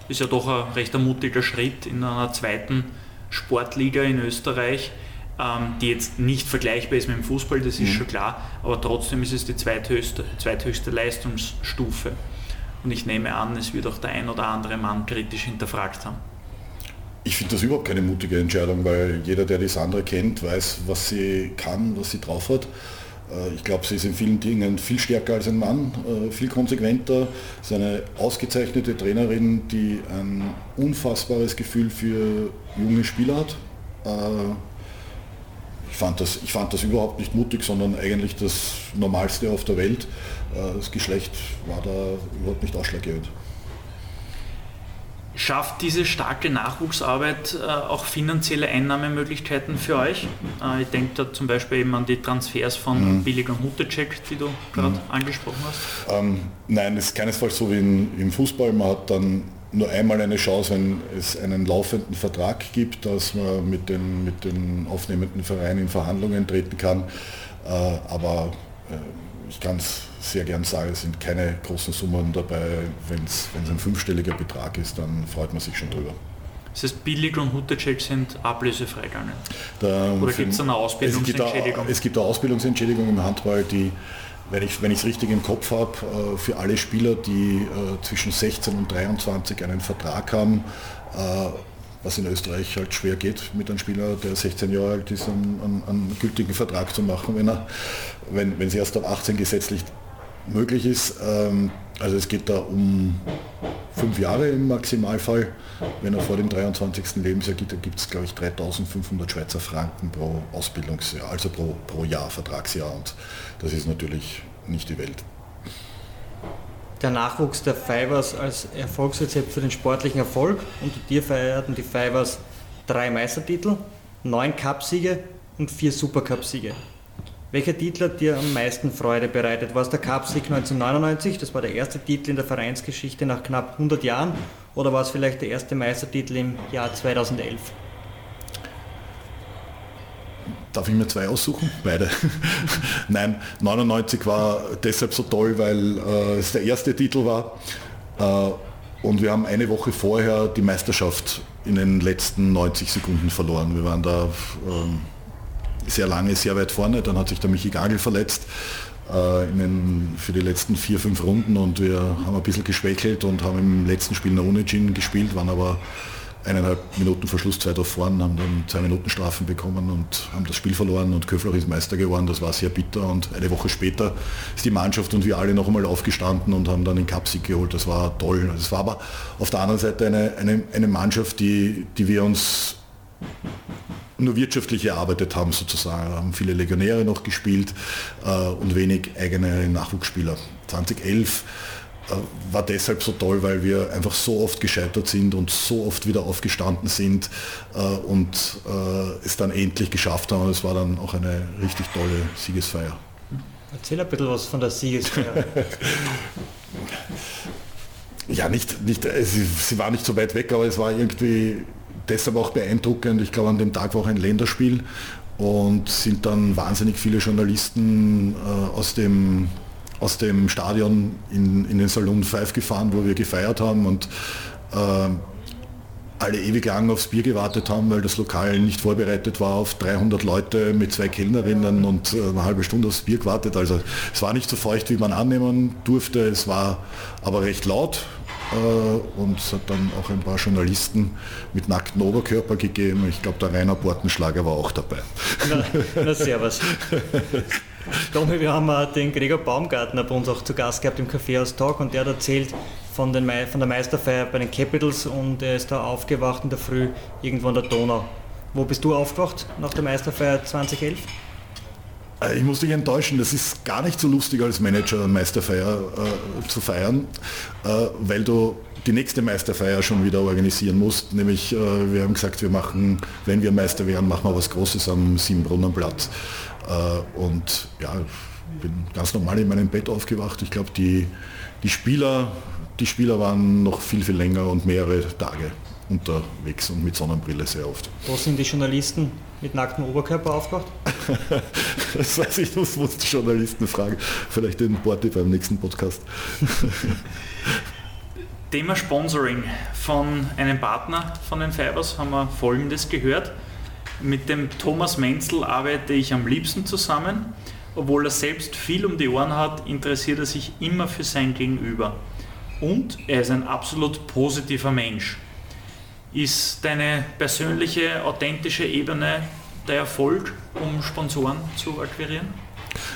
Ist ja doch ein recht mutiger Schritt in einer zweiten Sportliga in Österreich, ähm, die jetzt nicht vergleichbar ist mit dem Fußball, das ist mhm. schon klar, aber trotzdem ist es die zweithöchste, zweithöchste Leistungsstufe. Und ich nehme an, es wird auch der ein oder andere Mann kritisch hinterfragt haben. Ich finde das überhaupt keine mutige Entscheidung, weil jeder, der die Sandra kennt, weiß, was sie kann, was sie drauf hat. Äh, ich glaube, sie ist in vielen Dingen viel stärker als ein Mann, äh, viel konsequenter. Sie ist eine ausgezeichnete Trainerin, die ein unfassbares Gefühl für junge Spieler hat. Äh, ich fand, das, ich fand das überhaupt nicht mutig, sondern eigentlich das Normalste auf der Welt. Das Geschlecht war da überhaupt nicht ausschlaggebend. Schafft diese starke Nachwuchsarbeit äh, auch finanzielle Einnahmemöglichkeiten für euch? Äh, ich denke da zum Beispiel eben an die Transfers von mhm. Billig und Muttercheck, die du gerade mhm. angesprochen hast. Ähm, nein, es ist keinesfalls so wie in, im Fußball. Man hat dann nur einmal eine Chance, wenn es einen laufenden Vertrag gibt, dass man mit den, mit den aufnehmenden Vereinen in Verhandlungen treten kann. Äh, aber äh, ich kann es sehr gern sagen, es sind keine großen Summen dabei. Wenn es ein fünfstelliger Betrag ist, dann freut man sich schon drüber. Das heißt, Billig und Huttercheck sind ablösefrei gegangen? Da, Oder gibt es eine Ausbildungsentschädigung? Es gibt eine Ausbildungsentschädigung im Handball, die, wenn ich es richtig im Kopf habe, äh, für alle Spieler, die äh, zwischen 16 und 23 einen Vertrag haben, äh, was in Österreich halt schwer geht, mit einem Spieler, der 16 Jahre alt ist, einen, einen, einen gültigen Vertrag zu machen, wenn, er, wenn, sie erst ab 18 gesetzlich möglich ist. Ähm, also es geht da um fünf Jahre im Maximalfall. Wenn er vor dem 23. Lebensjahr geht, da gibt es glaube ich 3500 Schweizer Franken pro Ausbildungsjahr, also pro, pro Jahr, Vertragsjahr. Und das ist natürlich nicht die Welt der Nachwuchs der Fivers als Erfolgsrezept für den sportlichen Erfolg. Unter dir feierten die Fivers drei Meistertitel, neun Cupsiege und vier Supercup-Siege. Welcher Titel hat dir am meisten Freude bereitet? War es der Cupsieg 1999, das war der erste Titel in der Vereinsgeschichte nach knapp 100 Jahren, oder war es vielleicht der erste Meistertitel im Jahr 2011? Darf ich mir zwei aussuchen? Beide. Nein, 99 war deshalb so toll, weil äh, es der erste Titel war. Äh, und wir haben eine Woche vorher die Meisterschaft in den letzten 90 Sekunden verloren. Wir waren da äh, sehr lange, sehr weit vorne. Dann hat sich der Michi Gagel verletzt äh, den, für die letzten vier, fünf Runden und wir haben ein bisschen geschwächelt und haben im letzten Spiel eine Unentschieden gespielt, waren aber eineinhalb Minuten Verschlusszeit auf vorn, haben dann zwei Minuten Strafen bekommen und haben das Spiel verloren und Köflach ist Meister geworden. Das war sehr bitter und eine Woche später ist die Mannschaft und wir alle noch einmal aufgestanden und haben dann den Cupsieg geholt. Das war toll. Es war aber auf der anderen Seite eine, eine, eine Mannschaft, die, die wir uns nur wirtschaftlich erarbeitet haben sozusagen. Wir haben viele Legionäre noch gespielt äh, und wenig eigene Nachwuchsspieler. 2011 äh, war deshalb so toll, weil wir einfach so oft gescheitert sind und so oft wieder aufgestanden sind äh, und äh, es dann endlich geschafft haben. Und es war dann auch eine richtig tolle Siegesfeier. Erzähl ein bisschen was von der Siegesfeier. ja, nicht, nicht sie, sie war nicht so weit weg, aber es war irgendwie deshalb auch beeindruckend. Ich glaube, an dem Tag war auch ein Länderspiel und sind dann wahnsinnig viele Journalisten äh, aus dem aus dem Stadion in, in den Salon 5 gefahren, wo wir gefeiert haben und äh, alle ewig lang aufs Bier gewartet haben, weil das Lokal nicht vorbereitet war auf 300 Leute mit zwei Kellnerinnen und äh, eine halbe Stunde aufs Bier gewartet. Also es war nicht so feucht, wie man annehmen durfte. Es war aber recht laut äh, und es hat dann auch ein paar Journalisten mit nackten Oberkörper gegeben. Ich glaube, der Rainer Bortenschlager war auch dabei. Na, na servus. Domi, wir haben äh, den Gregor Baumgartner bei uns auch zu Gast gehabt im Kaffeehaus Talk und der hat erzählt von, den, von der Meisterfeier bei den Capitals und er ist da aufgewacht in der Früh irgendwo an der Donau. Wo bist du aufgewacht nach der Meisterfeier 2011? Äh, ich muss dich enttäuschen, das ist gar nicht so lustig als Manager eine Meisterfeier äh, zu feiern, äh, weil du die nächste Meisterfeier schon wieder organisieren musst. Nämlich, äh, wir haben gesagt, wir machen, wenn wir Meister werden, machen wir was Großes am Siebenbrunnenplatz. Und ja, ich bin ganz normal in meinem Bett aufgewacht. Ich glaube, die, die, Spieler, die Spieler waren noch viel, viel länger und mehrere Tage unterwegs und mit Sonnenbrille sehr oft. Wo sind die Journalisten mit nacktem Oberkörper aufgewacht? das weiß ich, das muss die Journalisten fragen. Vielleicht den Borti beim nächsten Podcast. Thema Sponsoring von einem Partner von den Fibers haben wir folgendes gehört. Mit dem Thomas Menzel arbeite ich am liebsten zusammen. Obwohl er selbst viel um die Ohren hat, interessiert er sich immer für sein Gegenüber. Und er ist ein absolut positiver Mensch. Ist deine persönliche, authentische Ebene der Erfolg, um Sponsoren zu akquirieren?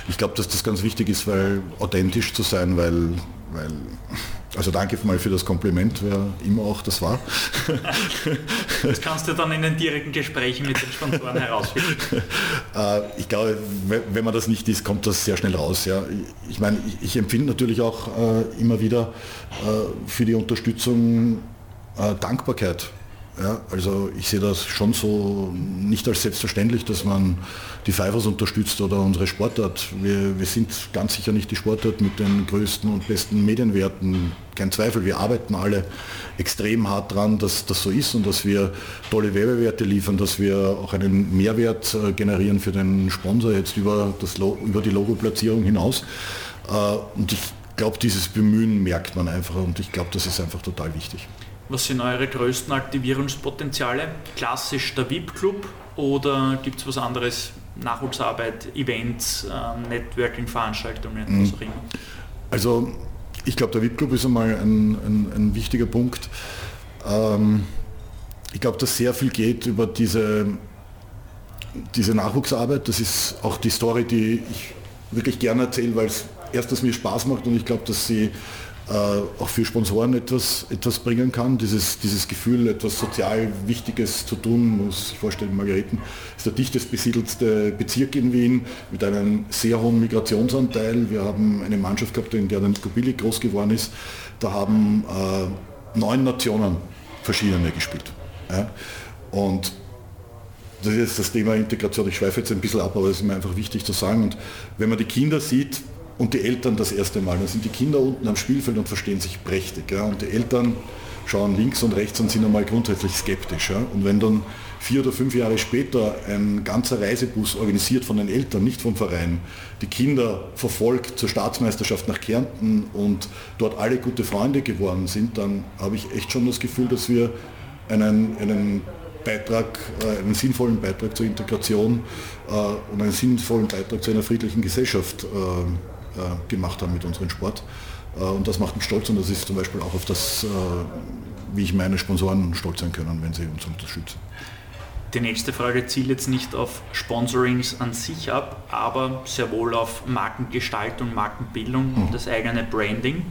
Ich glaube, dass das ganz wichtig ist, weil authentisch zu sein, weil, weil also danke mal für das Kompliment, wer immer auch das war. Das kannst du dann in den direkten Gesprächen mit den Sponsoren herausfinden. Äh, ich glaube, wenn man das nicht ist, kommt das sehr schnell raus. Ja. Ich meine, ich empfinde natürlich auch äh, immer wieder äh, für die Unterstützung Dankbarkeit ja, also ich sehe das schon so nicht als selbstverständlich, dass man die Fivers unterstützt oder unsere Sportart. Wir, wir sind ganz sicher nicht die Sportart mit den größten und besten Medienwerten. Kein Zweifel, wir arbeiten alle extrem hart dran, dass das so ist und dass wir tolle Werbewerte liefern, dass wir auch einen Mehrwert äh, generieren für den Sponsor jetzt über, das, über die Logoplatzierung hinaus. Äh, und ich glaube, dieses Bemühen merkt man einfach und ich glaube, das ist einfach total wichtig. Was sind eure größten Aktivierungspotenziale? Klassisch der VIP-Club oder gibt es was anderes? Nachwuchsarbeit, Events, äh, Networking-Veranstaltungen, mhm. was auch immer? Also ich glaube, der VIP-Club ist einmal ein, ein, ein wichtiger Punkt. Ähm, ich glaube, dass sehr viel geht über diese, diese Nachwuchsarbeit. Das ist auch die Story, die ich wirklich gerne erzähle, weil es erstens mir Spaß macht und ich glaube, dass sie auch für Sponsoren etwas, etwas bringen kann. Dieses, dieses Gefühl, etwas sozial Wichtiges zu tun, muss ich vorstellen, Margareten ist der dichtest besiedelste Bezirk in Wien mit einem sehr hohen Migrationsanteil. Wir haben eine Mannschaft gehabt, in der Nico Billig groß geworden ist. Da haben äh, neun Nationen verschiedene gespielt. Ja? Und das ist das Thema Integration. Ich schweife jetzt ein bisschen ab, aber es ist mir einfach wichtig zu sagen. Und wenn man die Kinder sieht, und die Eltern das erste Mal. Dann sind die Kinder unten am Spielfeld und verstehen sich prächtig. Ja? Und die Eltern schauen links und rechts und sind einmal grundsätzlich skeptisch. Ja? Und wenn dann vier oder fünf Jahre später ein ganzer Reisebus organisiert von den Eltern, nicht vom Verein, die Kinder verfolgt zur Staatsmeisterschaft nach Kärnten und dort alle gute Freunde geworden sind, dann habe ich echt schon das Gefühl, dass wir einen, einen Beitrag, äh, einen sinnvollen Beitrag zur Integration äh, und einen sinnvollen Beitrag zu einer friedlichen Gesellschaft äh, gemacht haben mit unserem Sport. Äh, und das macht mich stolz und das ist zum Beispiel auch auf das, äh, wie ich meine Sponsoren stolz sein können, wenn sie uns unterstützen. Die nächste Frage zielt jetzt nicht auf Sponsorings an sich ab, aber sehr wohl auf Markengestaltung, Markenbildung und mhm. das eigene Branding.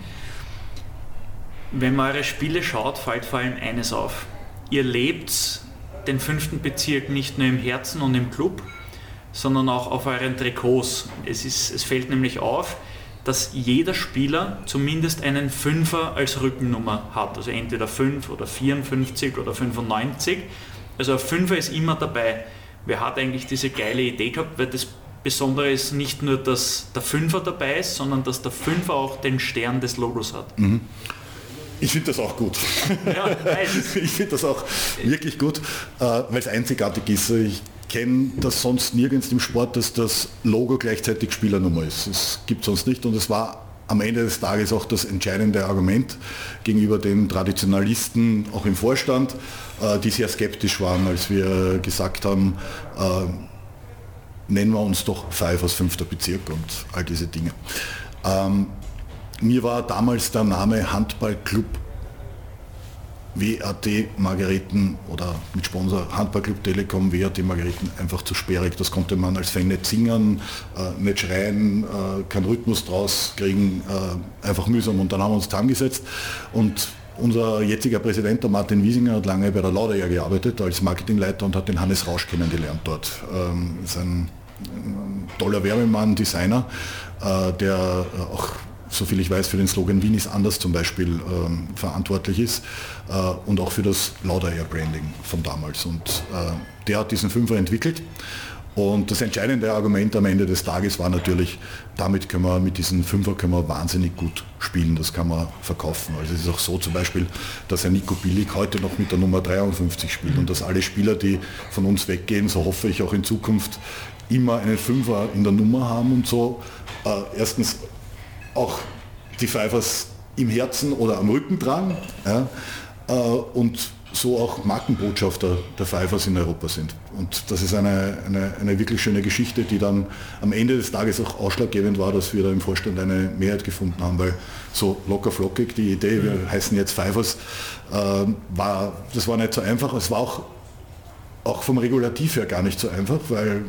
Wenn man eure Spiele schaut, fällt vor allem eines auf. Ihr lebt den fünften Bezirk nicht nur im Herzen und im Club, sondern auch auf euren Trikots. Es, ist, es fällt nämlich auf, dass jeder Spieler zumindest einen Fünfer als Rückennummer hat. Also entweder 5 oder 54 oder 95. Also ein Fünfer ist immer dabei. Wer hat eigentlich diese geile Idee gehabt? Weil das Besondere ist nicht nur, dass der Fünfer dabei ist, sondern dass der Fünfer auch den Stern des Logos hat. Mhm. Ich finde das auch gut. Ja, ich finde das auch wirklich gut, äh, weil es einzigartig ist. Ich kenne das sonst nirgends im Sport, dass das Logo gleichzeitig Spielernummer ist. Es gibt sonst nicht und es war am Ende des Tages auch das entscheidende Argument gegenüber den Traditionalisten, auch im Vorstand, äh, die sehr skeptisch waren, als wir gesagt haben, äh, nennen wir uns doch aus fünfter Bezirk und all diese Dinge. Ähm, mir war damals der Name Handballclub WAT Margareten oder mit Sponsor Handballclub Telekom WAT Margareten einfach zu sperrig. Das konnte man als Fan nicht singen, äh, nicht schreien, äh, keinen Rhythmus draus kriegen, äh, einfach mühsam. Und dann haben wir uns zusammengesetzt und unser jetziger Präsident, der Martin Wiesinger, hat lange bei der Laudejahr gearbeitet als Marketingleiter und hat den Hannes Rausch kennengelernt dort. Ähm, ist ein, ein toller Werbemann, Designer, äh, der auch soviel ich weiß, für den Slogan Wien ist anders zum Beispiel ähm, verantwortlich ist äh, und auch für das Lauder Air Branding von damals. Und äh, der hat diesen Fünfer entwickelt. Und das entscheidende Argument am Ende des Tages war natürlich, damit können wir mit diesen Fünfer können wir wahnsinnig gut spielen, das kann man verkaufen. Also es ist auch so zum Beispiel, dass ein Nico Billig heute noch mit der Nummer 53 spielt und dass alle Spieler, die von uns weggehen, so hoffe ich auch in Zukunft, immer einen Fünfer in der Nummer haben und so äh, erstens auch die Pfeifers im Herzen oder am Rücken tragen ja, äh, und so auch Markenbotschafter der Pfeifers in Europa sind. Und das ist eine, eine, eine, wirklich schöne Geschichte, die dann am Ende des Tages auch ausschlaggebend war, dass wir da im Vorstand eine Mehrheit gefunden haben, weil so locker flockig die Idee, wir mhm. heißen jetzt Pfeifers, äh, war, das war nicht so einfach. Es war auch, auch vom Regulativ her gar nicht so einfach, weil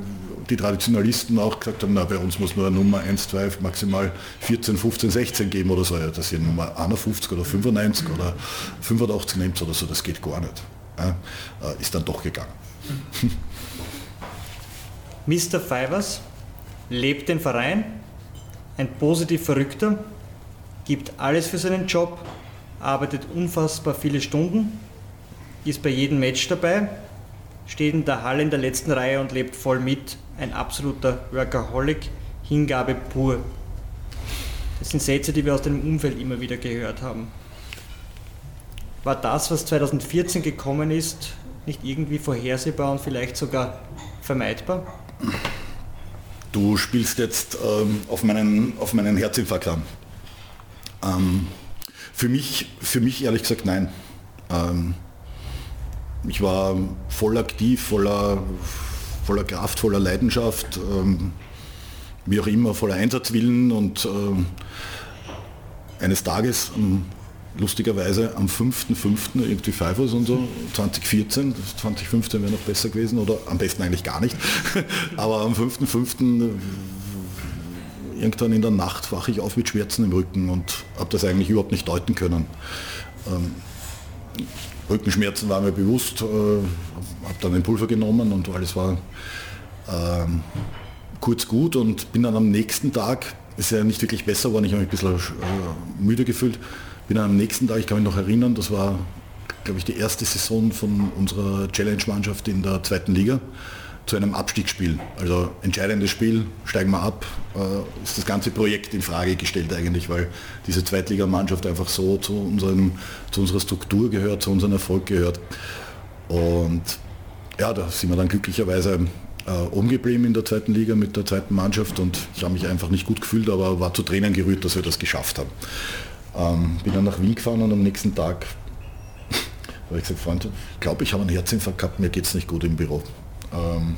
die Traditionalisten auch gesagt haben, na, bei uns muss nur eine Nummer 1, 2, maximal 14, 15, 16 geben oder so, ja, dass ihr Nummer 51 oder 95 oder 85 nehmt oder so, das geht gar nicht. Ja, äh, ist dann doch gegangen. Mr. Fivers lebt den Verein, ein positiv Verrückter, gibt alles für seinen Job, arbeitet unfassbar viele Stunden, ist bei jedem Match dabei, steht in der Halle in der letzten Reihe und lebt voll mit. Ein absoluter Workaholic, Hingabe pur. Das sind Sätze, die wir aus dem Umfeld immer wieder gehört haben. War das, was 2014 gekommen ist, nicht irgendwie vorhersehbar und vielleicht sogar vermeidbar? Du spielst jetzt ähm, auf, meinen, auf meinen Herzinfarkt an. Ähm, für, mich, für mich ehrlich gesagt nein. Ähm, ich war voll aktiv, voller, voller Kraft, voller Leidenschaft, ähm, wie auch immer, voller Einsatzwillen und ähm, eines Tages, ähm, lustigerweise am 5.5. irgendwie Pfeifers und so, 2014, 2015 wäre noch besser gewesen oder am besten eigentlich gar nicht, aber am 5.5. Äh, irgendwann in der Nacht wache ich auf mit Schmerzen im Rücken und habe das eigentlich überhaupt nicht deuten können. Ähm, Rückenschmerzen war mir bewusst, äh, habe dann ein Pulver genommen und alles war äh, kurz gut und bin dann am nächsten Tag, ist ja nicht wirklich besser geworden, ich habe mich ein bisschen äh, müde gefühlt, bin dann am nächsten Tag, ich kann mich noch erinnern, das war glaube ich die erste Saison von unserer Challenge-Mannschaft in der zweiten Liga zu einem Abstiegsspiel. Also entscheidendes Spiel, steigen wir ab, äh, ist das ganze Projekt in Frage gestellt eigentlich, weil diese Zweitligamannschaft einfach so zu, unserem, zu unserer Struktur gehört, zu unserem Erfolg gehört. Und ja, da sind wir dann glücklicherweise äh, umgeblieben in der zweiten Liga mit der zweiten Mannschaft und ich habe mich einfach nicht gut gefühlt, aber war zu Tränen gerührt, dass wir das geschafft haben. Ähm, bin dann nach Wien gefahren und am nächsten Tag habe ich gesagt, Freund, ich glaube, ich habe einen Herzinfarkt gehabt, mir geht es nicht gut im Büro. Ähm,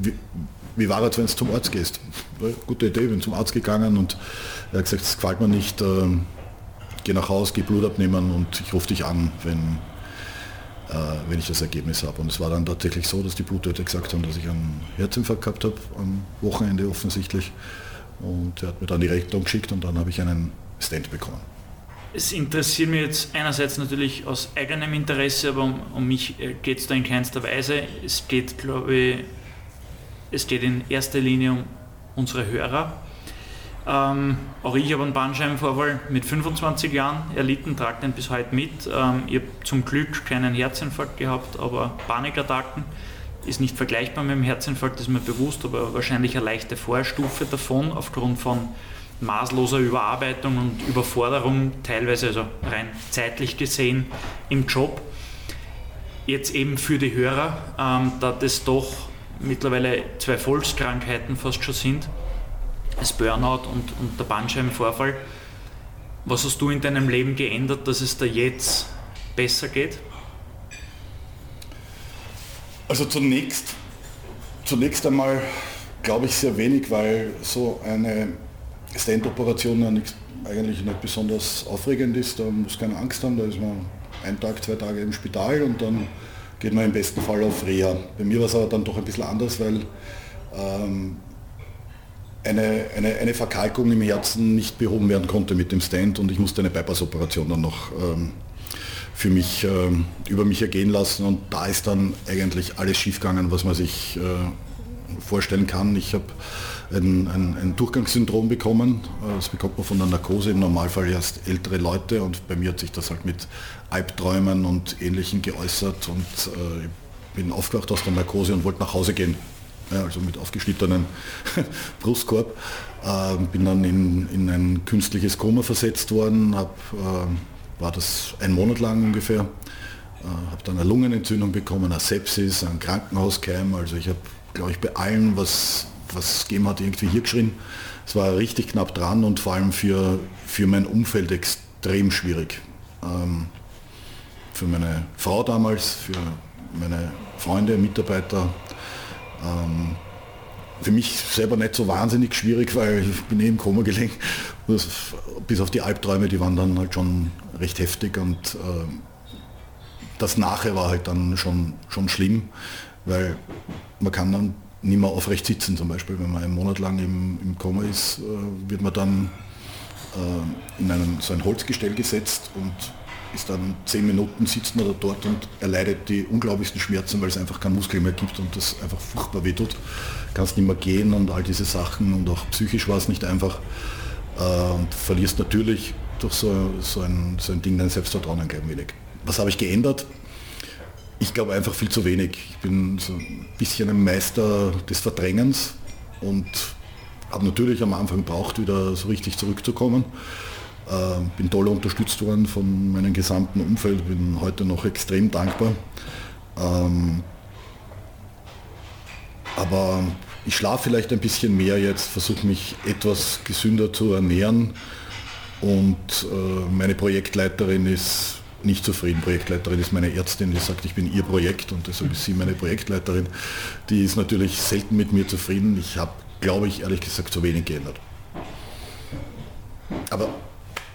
wie, wie war es, wenn du zum Arzt gehst? Gute Idee, bin zum Arzt gegangen und er hat gesagt, das gefällt mir nicht, ähm, geh nach Hause, geh Blut abnehmen und ich rufe dich an, wenn, äh, wenn ich das Ergebnis habe. Und es war dann tatsächlich so, dass die Blutärzte gesagt haben, dass ich einen Herzinfarkt gehabt habe, am Wochenende offensichtlich. Und er hat mir dann die Rechnung geschickt und dann habe ich einen Stand bekommen. Es interessiert mich jetzt einerseits natürlich aus eigenem Interesse, aber um, um mich äh, geht es da in keinster Weise. Es geht, glaube ich, es geht in erster Linie um unsere Hörer. Ähm, auch ich habe einen Bandscheibenvorfall mit 25 Jahren erlitten, trage den bis heute mit. Ähm, ich habe zum Glück keinen Herzinfarkt gehabt, aber Panikattacken ist nicht vergleichbar mit dem Herzinfarkt, das ist mir bewusst, aber wahrscheinlich eine leichte Vorstufe davon aufgrund von maßloser Überarbeitung und Überforderung, teilweise also rein zeitlich gesehen im Job. Jetzt eben für die Hörer, ähm, da das doch mittlerweile zwei Volkskrankheiten fast schon sind, das Burnout und, und der Bandscheibenvorfall. Was hast du in deinem Leben geändert, dass es dir jetzt besser geht? Also zunächst, zunächst einmal glaube ich sehr wenig, weil so eine Stand-Operation eigentlich nicht besonders aufregend ist. Da muss keine Angst haben, da ist man ein Tag, zwei Tage im Spital und dann geht man im besten Fall auf Reha. Bei mir war es aber dann doch ein bisschen anders, weil ähm, eine, eine, eine Verkalkung im Herzen nicht behoben werden konnte mit dem Stand und ich musste eine Bypass-Operation dann noch ähm, für mich ähm, über mich ergehen lassen und da ist dann eigentlich alles schiefgegangen, was man sich äh, vorstellen kann. Ich habe ein, ein, ein, Durchgangssyndrom bekommen. Das bekommt man von der Narkose im Normalfall erst ältere Leute und bei mir hat sich das halt mit Albträumen und Ähnlichem geäußert und äh, ich bin aufgewacht aus der Narkose und wollte nach Hause gehen. Ja, also mit aufgeschnittenen Brustkorb. Äh, bin dann in, in, ein künstliches Koma versetzt worden, hab, äh, war das ein Monat lang ungefähr. Äh, habe dann eine Lungenentzündung bekommen, eine Sepsis, ein Krankenhauskeim. Also ich habe, glaube ich, bei allem, was, was gegeben hat, irgendwie hier geschrien. Es war richtig knapp dran und vor allem für, für mein Umfeld extrem schwierig. Ähm, für meine Frau damals, für meine Freunde, Mitarbeiter. Ähm, für mich selber nicht so wahnsinnig schwierig, weil ich bin eh im Koma gelegen. Bis auf die Albträume, die waren dann halt schon recht heftig und äh, das Nachher war halt dann schon, schon schlimm, weil man kann dann nicht mehr aufrecht sitzen zum Beispiel. Wenn man einen Monat lang im, im Koma ist, äh, wird man dann äh, in einen, so ein Holzgestell gesetzt und ist dann zehn Minuten sitzt man da dort und erleidet die unglaublichsten Schmerzen, weil es einfach keinen Muskel mehr gibt und das einfach furchtbar wehtut. Kannst nicht mehr gehen und all diese Sachen und auch psychisch war es nicht einfach. Äh, und verlierst natürlich durch so, so, ein, so ein Ding dein Selbstvertrauen ein klein wenig. Was habe ich geändert? Ich glaube einfach viel zu wenig. Ich bin so ein bisschen ein Meister des Verdrängens und habe natürlich am Anfang braucht, wieder so richtig zurückzukommen. Äh, bin toll unterstützt worden von meinem gesamten Umfeld, bin heute noch extrem dankbar. Ähm, aber ich schlafe vielleicht ein bisschen mehr jetzt, versuche mich etwas gesünder zu ernähren und äh, meine Projektleiterin ist nicht zufrieden. Projektleiterin ist meine Ärztin, die sagt, ich bin ihr Projekt und deshalb ist sie meine Projektleiterin. Die ist natürlich selten mit mir zufrieden. Ich habe, glaube ich, ehrlich gesagt zu wenig geändert. Aber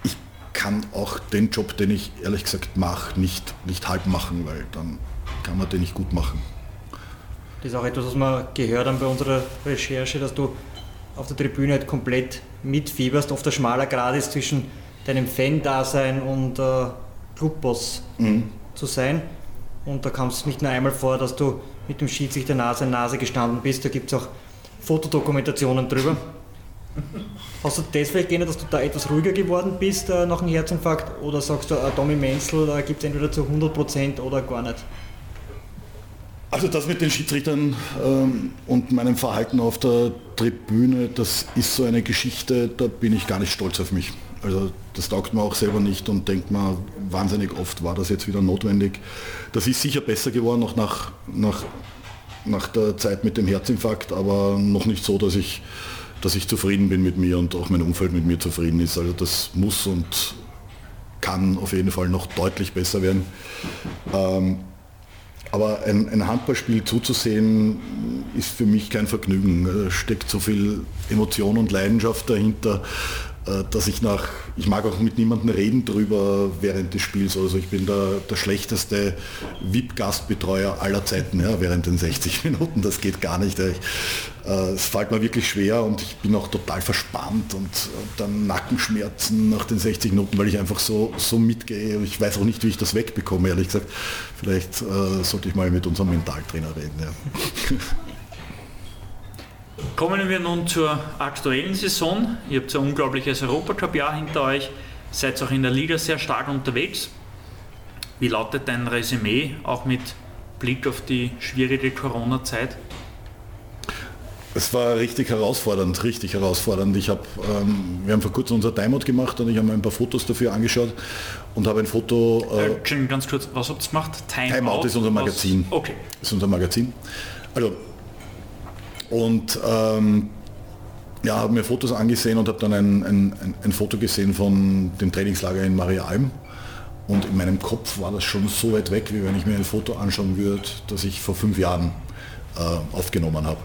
ich kann auch den Job, den ich ehrlich gesagt mache, nicht, nicht halb machen, weil dann kann man den nicht gut machen. Das ist auch etwas, was wir gehört haben bei unserer Recherche, dass du auf der Tribüne halt komplett mitfieberst, oft ein schmaler Grad ist zwischen deinem Fan-Dasein und äh, Clubboss mhm. zu sein. Und da kam es nicht nur einmal vor, dass du mit dem Schiedsrichter Nase an Nase gestanden bist. Da gibt es auch Fotodokumentationen drüber. Hast du das vielleicht geändert, dass du da etwas ruhiger geworden bist äh, nach einem Herzinfarkt? Oder sagst du, äh, Tommy Menzel äh, gibt es entweder zu 100% oder gar nicht? Also das mit den Schiedsrichtern ähm, und meinem Verhalten auf der Tribüne, das ist so eine Geschichte, da bin ich gar nicht stolz auf mich. Also das taugt mir auch selber nicht und denkt man, wahnsinnig oft war das jetzt wieder notwendig. Das ist sicher besser geworden, auch nach, nach, nach der Zeit mit dem Herzinfarkt, aber noch nicht so, dass ich, dass ich zufrieden bin mit mir und auch mein Umfeld mit mir zufrieden ist. Also das muss und kann auf jeden Fall noch deutlich besser werden. Ähm, aber ein, ein, Handballspiel zuzusehen ist für mich kein Vergnügen. Da steckt so viel Emotion und Leidenschaft dahinter, dass ich nach, ich mag auch mit niemandem reden drüber während des Spiels. Also ich bin der, der schlechteste VIP-Gastbetreuer aller Zeiten ja, während den 60 Minuten. Das geht gar nicht. Ich, äh, es fällt mir wirklich schwer und ich bin auch total verspannt und, und dann Nackenschmerzen nach den 60 Minuten, weil ich einfach so, so mitgehe. Ich weiß auch nicht, wie ich das wegbekomme, ehrlich gesagt. Vielleicht äh, sollte ich mal mit unserem Mentaltrainer reden. Ja. Kommen wir nun zur aktuellen Saison. Ihr habt ein unglaubliches Europacup-Jahr hinter euch, seid auch in der Liga sehr stark unterwegs. Wie lautet dein Resümee, auch mit Blick auf die schwierige Corona-Zeit? Es war richtig herausfordernd, richtig herausfordernd. Ich hab, ähm, wir haben vor kurzem unser Timeout gemacht und ich habe mir ein paar Fotos dafür angeschaut und habe ein Foto. Äh, äh, ganz kurz, was habt ihr gemacht? Timeout, Timeout ist unser Magazin. Was? Okay. Ist unser Magazin. Also und ähm, ja, habe mir Fotos angesehen und habe dann ein, ein, ein, Foto gesehen von dem Trainingslager in Maria Alm. Und in meinem Kopf war das schon so weit weg, wie wenn ich mir ein Foto anschauen würde, das ich vor fünf Jahren äh, aufgenommen habe.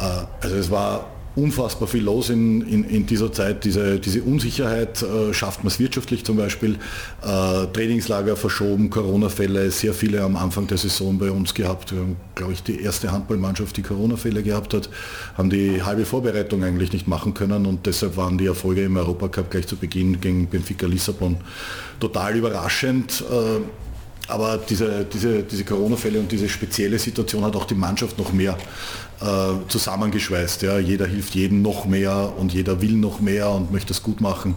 Äh, also es war unfassbar viel los in, in, in dieser Zeit. Diese, diese Unsicherheit äh, schafft man es wirtschaftlich zum Beispiel. Äh, Trainingslager verschoben, Corona-Fälle, sehr viele am Anfang der Saison bei uns gehabt. Wir haben, glaube ich, die erste Handballmannschaft, die Corona-Fälle gehabt hat, haben die halbe Vorbereitung eigentlich nicht machen können und deshalb waren die Erfolge im Europacup gleich zu Beginn gegen Benfica Lissabon total überraschend. Äh, aber diese, diese, diese Corona-Fälle und diese spezielle Situation hat auch die Mannschaft noch mehr äh, zusammengeschweißt. Ja. Jeder hilft jedem noch mehr und jeder will noch mehr und möchte es gut machen.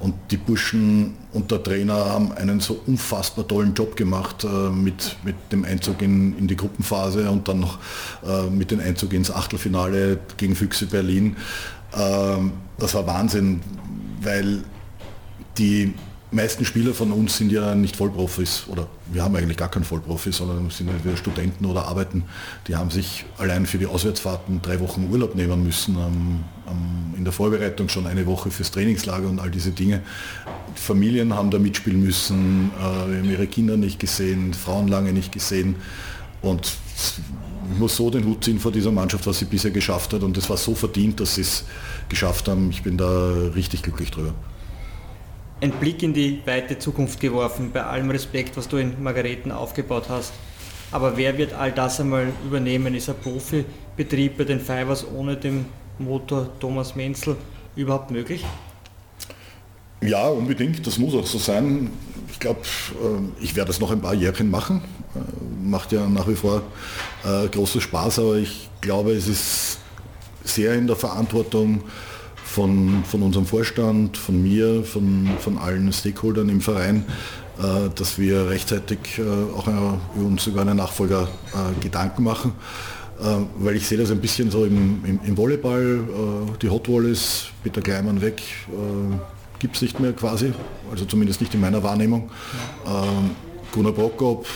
Und die Burschen und der Trainer haben einen so unfassbar tollen Job gemacht äh, mit, mit dem Einzug in, in die Gruppenphase und dann noch äh, mit dem Einzug ins Achtelfinale gegen Füchse Berlin. Ähm, das war Wahnsinn, weil die meisten Spieler von uns sind ja nicht Vollprofis oder wir haben eigentlich gar keinen Vollprofis, sondern sind entweder Studenten oder arbeiten. Die haben sich allein für die Auswärtsfahrten drei Wochen Urlaub nehmen müssen, ähm, ähm, in der Vorbereitung schon eine Woche fürs Trainingslager und all diese Dinge. Familien haben da mitspielen müssen, äh, haben ihre Kinder nicht gesehen, Frauen lange nicht gesehen und ich muss so den Hut ziehen vor dieser Mannschaft, was sie bisher geschafft hat und es war so verdient, dass sie es geschafft haben. Ich bin da richtig glücklich drüber ein Blick in die weite Zukunft geworfen, bei allem Respekt, was du in Margareten aufgebaut hast. Aber wer wird all das einmal übernehmen? Ist ein Profibetrieb bei den Fivers ohne den Motor Thomas Menzel überhaupt möglich? Ja, unbedingt. Das muss auch so sein. Ich glaube, äh, ich werde das noch ein paar Jährchen machen. Äh, macht ja nach wie vor äh, großen Spaß, aber ich glaube, es ist sehr in der Verantwortung von, von unserem Vorstand, von mir, von, von allen Stakeholdern im Verein, äh, dass wir rechtzeitig äh, auch uns über einen Nachfolger äh, Gedanken machen. weil ich sehe das ein bisschen so im, im, im Volleyball, die Hot Wallis, Peter Kleimann weg, gibt es nicht mehr quasi, also zumindest nicht in meiner Wahrnehmung. Ähm, Gunnar Prokop,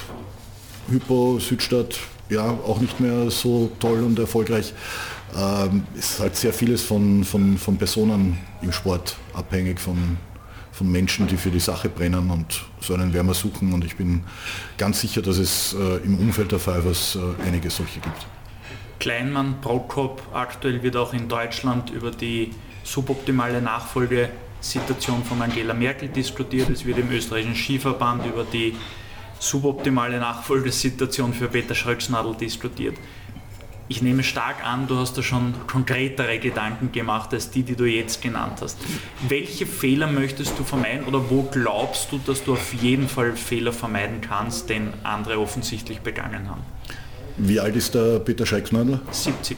Hypo, Südstadt, ja, auch nicht mehr so toll und erfolgreich ähm, ist halt sehr vieles von, von, von Personen im Sport abhängig, von, von Menschen, die für die Sache brennen und so einen wir suchen und ich bin ganz sicher, dass es äh, im Umfeld der Fivers äh, einige solche gibt. Kleinmann, Prokop, aktuell wird auch in Deutschland über die suboptimale Nachfolgesituation von Angela Merkel diskutiert. Es wird im österreichischen Skiverband über die suboptimale Nachfolgesituation für Peter Schröcksnadel diskutiert ich nehme stark an, du hast da schon konkretere Gedanken gemacht als die, die du jetzt genannt hast. Welche Fehler möchtest du vermeiden oder wo glaubst du, dass du auf jeden Fall Fehler vermeiden kannst, den andere offensichtlich begangen haben? Wie alt ist der Peter Scheiksnadler? 70.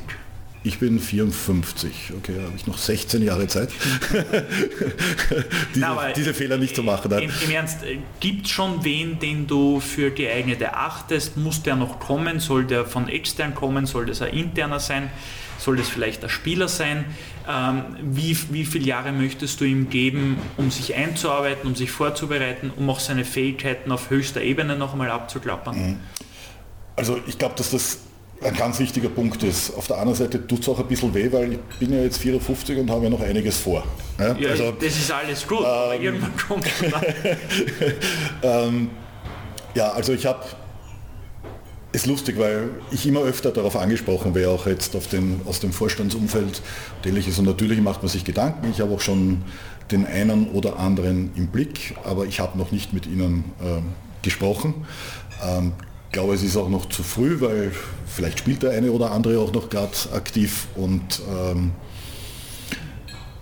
Ich bin 54, okay, da habe ich noch 16 Jahre Zeit, diese, Na, diese, Fehler nicht zu machen. Im, Im, Ernst, äh, gibt es schon wen, den du für geeignet erachtest? Muss der noch kommen? Soll der von extern kommen? Soll das ein interner sein? Soll das vielleicht ein Spieler sein? Ähm, wie, wie viele Jahre möchtest du ihm geben, um sich einzuarbeiten, um sich vorzubereiten, um auch seine Fähigkeiten auf höchster Ebene noch einmal abzuklappern? Mhm. Also ich glaube, dass das ein ganz wichtiger Punkt ist. Auf der anderen Seite tut es auch ein bisschen weh, weil ich bin ja jetzt 54 und habe ja noch einiges vor. Ja, ja also, das ist alles gut, ähm, aber irgendwann kommt ähm, Ja, also ich habe ist lustig, weil ich immer öfter darauf angesprochen wäre, auch jetzt auf den, aus dem Vorstandsumfeld und ähnliches. Und natürlich macht man sich Gedanken. Ich habe auch schon den einen oder anderen im Blick, aber ich habe noch nicht mit ihnen äh, gesprochen. Ähm, ich glaube, es ist auch noch zu früh, weil vielleicht spielt der eine oder andere auch noch gerade aktiv und ähm,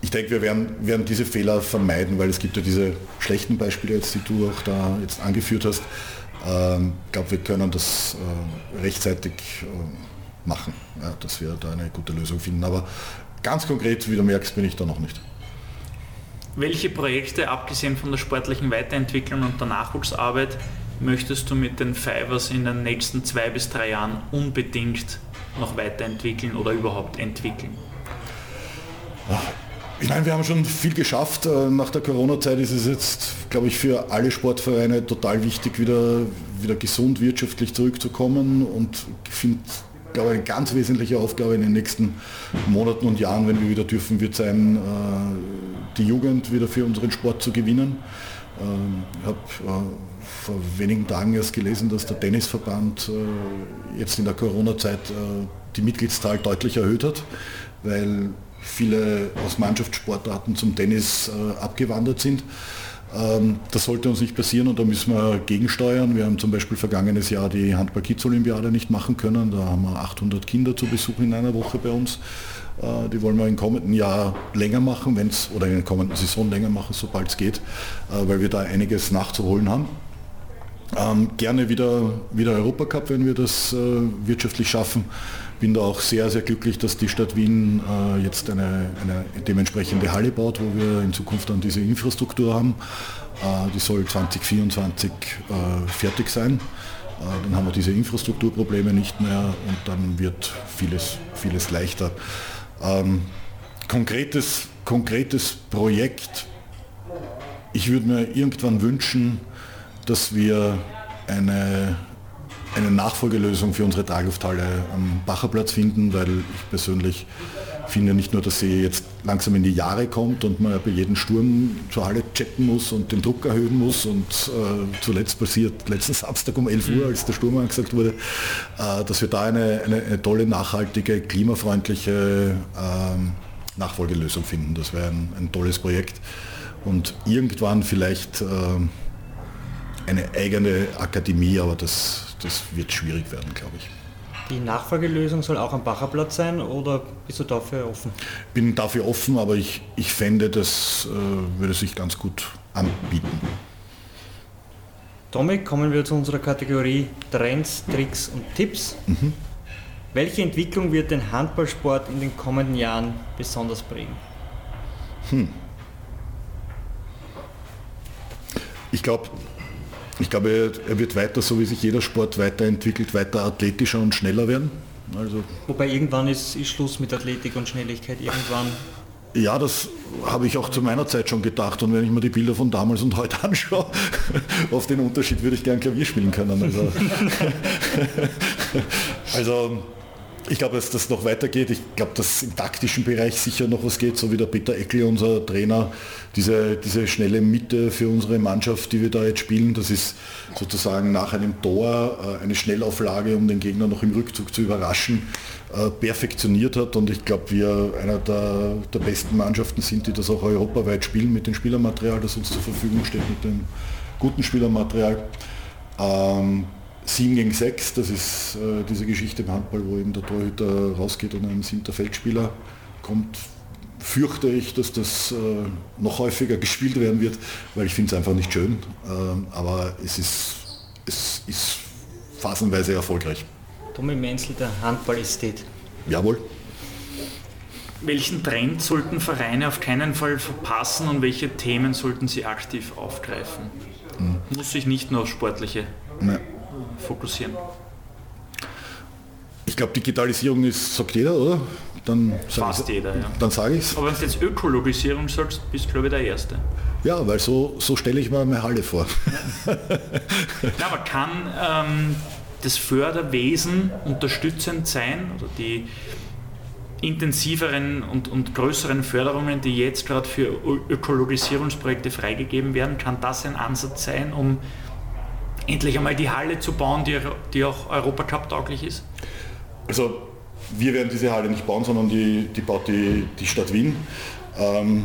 ich denke, wir werden, werden, diese Fehler vermeiden, weil es gibt ja diese schlechten Beispiele jetzt, die du auch da jetzt angeführt hast. Ähm, ich glaube, wir können das äh, rechtzeitig äh, machen, ja, dass wir da eine gute Lösung finden. Aber ganz konkret, wie du merkst, bin ich da noch nicht. Welche Projekte, abgesehen von der sportlichen Weiterentwicklung und der Nachwuchsarbeit, möchtest du mit den Fivers in den nächsten zwei bis drei Jahren unbedingt noch weiterentwickeln oder überhaupt entwickeln? Ich meine, wir haben schon viel geschafft. Äh, nach der Corona-Zeit ist es jetzt, glaube ich, für alle Sportvereine total wichtig, wieder, wieder gesund wirtschaftlich zurückzukommen. Und ich finde glaube, eine ganz wesentliche Aufgabe in den nächsten Monaten und Jahren, wenn wir wieder dürfen, wird sein, die Jugend wieder für unseren Sport zu gewinnen. Ähm, ich habe vor wenigen Tagen erst gelesen, dass der Tennisverband jetzt in der Corona-Zeit die Mitgliedszahl deutlich erhöht hat, weil viele aus Mannschaftssportarten zum Tennis abgewandert sind. Ähm, das sollte uns nicht passieren und da müssen wir gegensteuern. Wir haben zum Beispiel vergangenes Jahr die Handball-Kids-Olympiade nicht machen können. Da haben wir 800 Kinder zu Besuch in einer Woche bei uns. Äh, die wollen wir im kommenden Jahr länger machen, wenn oder in der kommenden Saison länger machen, sobald es geht, äh, weil wir da einiges nachzuholen haben. Ähm, gerne wieder, wieder Europacup, wenn wir das äh, wirtschaftlich schaffen. Bin da auch sehr, sehr glücklich, dass die Stadt Wien äh, jetzt eine, eine dementsprechende Halle baut, wo wir in Zukunft dann diese Infrastruktur haben. Äh, die soll 2024 äh, fertig sein. Äh, dann haben wir diese Infrastrukturprobleme nicht mehr und dann wird vieles, vieles leichter. Ähm, konkretes, konkretes Projekt. Ich würde mir irgendwann wünschen, dass wir eine, eine Nachfolgelösung für unsere Traglufthalle am Bacherplatz finden, weil ich persönlich finde nicht nur, dass sie jetzt langsam in die Jahre kommt und man bei jedem Sturm zur Halle chatten muss und den Druck erhöhen muss und äh, zuletzt passiert letzten Samstag um 11 Uhr, als der Sturm angesagt wurde, äh, dass wir da eine, eine, eine tolle, nachhaltige, klimafreundliche äh, Nachfolgelösung finden. Das wäre ein, ein, tolles Projekt und irgendwann vielleicht äh, eine eigene Akademie, aber das, das wird schwierig werden, glaube ich. Die Nachfolgelösung soll auch am Bacherplatz sein oder bist du dafür offen? Bin dafür offen, aber ich, ich fände, das äh, würde sich ganz gut anbieten. Tommy, kommen wir zu unserer Kategorie Trends, Tricks und Tipps. Mhm. Welche Entwicklung wird den Handballsport in den kommenden Jahren besonders prägen? Hm. Ich glaube, ich glaube, er wird weiter, so wie sich jeder Sport weiterentwickelt, weiter athletischer und schneller werden. Also Wobei irgendwann ist, ist Schluss mit Athletik und Schnelligkeit. Irgendwann ja, das habe ich auch zu meiner Zeit schon gedacht. Und wenn ich mir die Bilder von damals und heute anschaue, auf den Unterschied würde ich gern Klavier spielen können. Also, also ich glaube, dass das noch weitergeht. Ich glaube, dass im taktischen Bereich sicher noch was geht, so wie der Peter Eckel, unser Trainer, diese, diese schnelle Mitte für unsere Mannschaft, die wir da jetzt spielen, das ist sozusagen nach einem Tor äh, eine Schnellauflage, um den Gegner noch im Rückzug zu überraschen, äh, perfektioniert hat. Und ich glaube, wir einer der, der besten Mannschaften sind, die das auch europaweit spielen mit dem Spielermaterial, das uns zur Verfügung steht, mit dem guten Spielermaterial. Ähm, 7 gegen 6, das ist äh, diese Geschichte im Handball, wo eben der Torhüter rausgeht und ein siebter Feldspieler kommt, fürchte ich, dass das äh, noch häufiger gespielt werden wird, weil ich finde es einfach nicht schön. Ähm, aber es ist, es ist phasenweise erfolgreich. Tommy Menzel, der Handballästhet. Jawohl. Welchen Trend sollten Vereine auf keinen Fall verpassen und welche Themen sollten sie aktiv aufgreifen? Mhm. Muss sich nicht nur auf sportliche Nein fokussieren? Ich glaube, Digitalisierung ist, sagt jeder, oder? Dann Fast jeder, ja. Dann sage ich es. Aber wenn du jetzt Ökologisierung sagst, bist du, glaube ich, der Erste. Ja, weil so, so stelle ich mir meine Halle vor. ja, aber kann ähm, das Förderwesen unterstützend sein oder die intensiveren und, und größeren Förderungen, die jetzt gerade für Ökologisierungsprojekte freigegeben werden, kann das ein Ansatz sein, um endlich einmal die Halle zu bauen, die, die auch Europacup tauglich ist? Also wir werden diese Halle nicht bauen, sondern die, die baut die, die Stadt Wien. Ähm,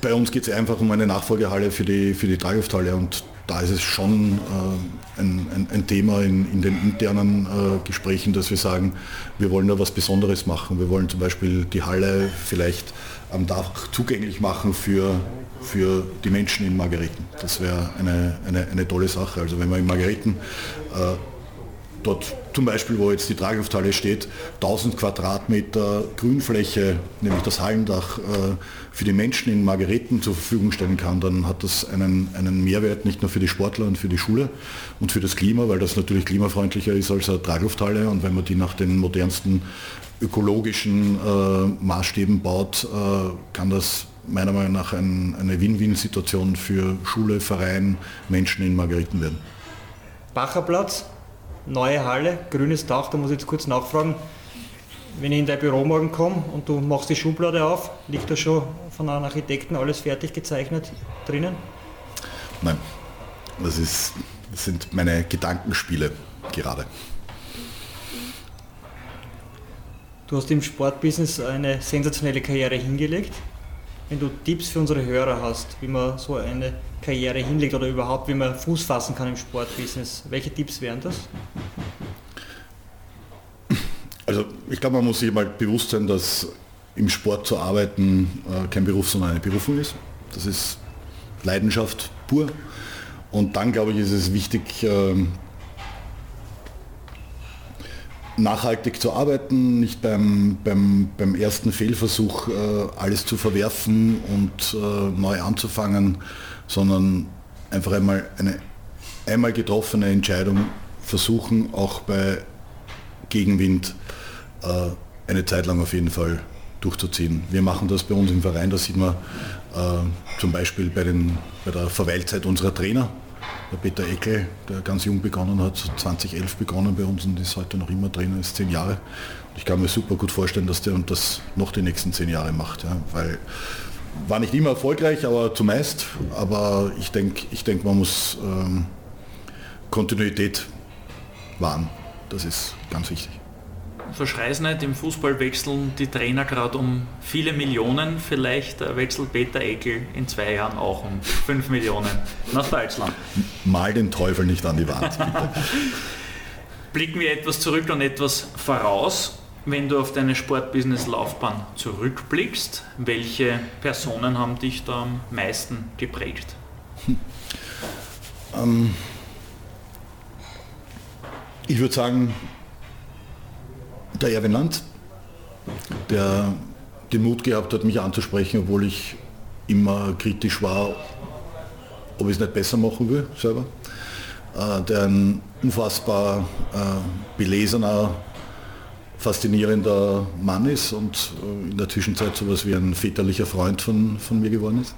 bei uns geht es einfach um eine Nachfolgehalle für die, für die Traglufthalle und da ist es schon äh, ein, ein, ein, Thema in, in den internen äh, Gesprächen, dass wir sagen, wir wollen da was Besonderes machen. Wir wollen zum Beispiel die Halle vielleicht am Dach zugänglich machen für für die Menschen in Margareten. Das wäre eine, eine, eine, tolle Sache. Also wenn man in Margareten äh, dort zum Beispiel, wo jetzt die Traglufthalle steht, 1000 Quadratmeter Grünfläche, nämlich das Hallendach, äh, für die Menschen in Margareten zur Verfügung stellen kann, dann hat das einen, einen Mehrwert nicht nur für die Sportler und für die Schule und für das Klima, weil das natürlich klimafreundlicher ist als eine Traglufthalle und wenn man die nach den modernsten ökologischen äh, Maßstäben baut, äh, kann das meiner Meinung nach ein, eine Win-Win-Situation für Schule, Verein, Menschen in Margariten werden. Bacherplatz, neue Halle, grünes Dach, da muss ich jetzt kurz nachfragen. Wenn ich in dein Büro morgen komme und du machst die Schublade auf, liegt da schon von einem Architekten alles fertig gezeichnet drinnen? Nein, das, ist, das sind meine Gedankenspiele gerade. Du hast im Sportbusiness eine sensationelle Karriere hingelegt. Wenn du Tipps für unsere Hörer hast, wie man so eine Karriere hinlegt oder überhaupt, wie man Fuß fassen kann im Sportbusiness, welche Tipps wären das? Also ich glaube, man muss sich mal bewusst sein, dass im Sport zu arbeiten äh, kein Beruf, sondern eine Berufung ist. Das ist Leidenschaft pur. Und dann, glaube ich, ist es wichtig, äh, nachhaltig zu arbeiten, nicht beim, beim, beim ersten Fehlversuch äh, alles zu verwerfen und äh, neu anzufangen, sondern einfach einmal eine einmal getroffene Entscheidung versuchen, auch bei Gegenwind äh, eine Zeit lang auf jeden Fall durchzuziehen. Wir machen das bei uns im Verein, da sieht man äh, zum Beispiel bei, den, bei der Verweilzeit unserer Trainer, der Peter Eckel, der ganz jung begonnen hat, 2011 begonnen bei uns und ist heute noch immer Trainer, ist zehn Jahre. Ich kann mir super gut vorstellen, dass der das noch die nächsten zehn Jahre macht, ja, weil war nicht immer erfolgreich, aber zumeist. Aber ich denke, ich denk, man muss ähm, Kontinuität wahren. Das ist ganz wichtig verschreiß nicht, im Fußball wechseln die Trainer gerade um viele Millionen. Vielleicht äh, wechselt Peter Eckel in zwei Jahren auch um 5 Millionen nach Deutschland. Mal den Teufel nicht an die Wand. Blicken wir etwas zurück und etwas voraus. Wenn du auf deine Sportbusiness-Laufbahn zurückblickst, welche Personen haben dich da am meisten geprägt? Ähm, ich würde sagen, der Erwin Land, der den Mut gehabt hat, mich anzusprechen, obwohl ich immer kritisch war, ob ich es nicht besser machen will selber. Äh, der ein unfassbar äh, belesener, faszinierender Mann ist und äh, in der Zwischenzeit so etwas wie ein väterlicher Freund von, von mir geworden ist.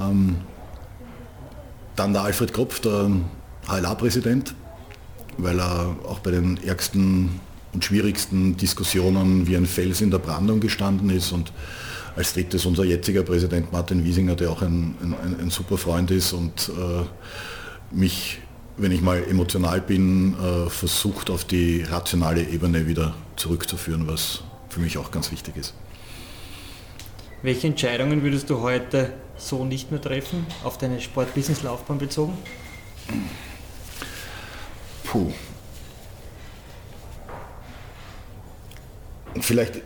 Ähm, dann der Alfred Kropf, der HLA-Präsident, weil er auch bei den ärgsten und schwierigsten Diskussionen wie ein Fels in der Brandung gestanden ist und als drittes unser jetziger Präsident Martin Wiesinger, der auch ein, ein, ein super Freund ist und äh, mich, wenn ich mal emotional bin, äh, versucht auf die rationale Ebene wieder zurückzuführen, was für mich auch ganz wichtig ist. Welche Entscheidungen würdest du heute so nicht mehr treffen, auf deine Sport-Business-Laufbahn bezogen? Puh, vielleicht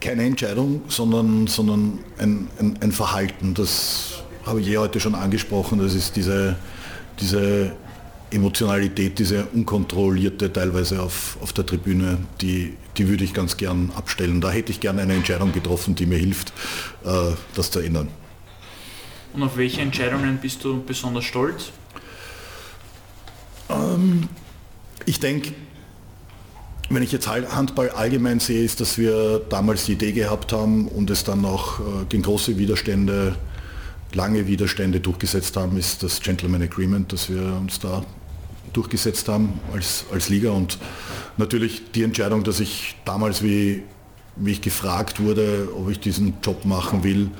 keine Entscheidung, sondern, sondern ein, ein, ein, Verhalten. Das habe ich eh heute schon angesprochen. Das ist diese, diese Emotionalität, diese unkontrollierte teilweise auf, auf der Tribüne, die, die würde ich ganz gern abstellen. Da hätte ich gerne eine Entscheidung getroffen, die mir hilft, äh, das zu ändern. Und auf welche Entscheidungen bist du besonders stolz? Ähm, ich denke, wenn ich jetzt Handball allgemein sehe, ist, dass wir damals die Idee gehabt haben und es dann auch äh, gegen große Widerstände, lange Widerstände durchgesetzt haben, ist das Gentleman Agreement, dass wir uns da durchgesetzt haben als, als Liga. Und natürlich die Entscheidung, dass ich damals, wie, wie ich gefragt wurde, ob ich diesen Job machen will,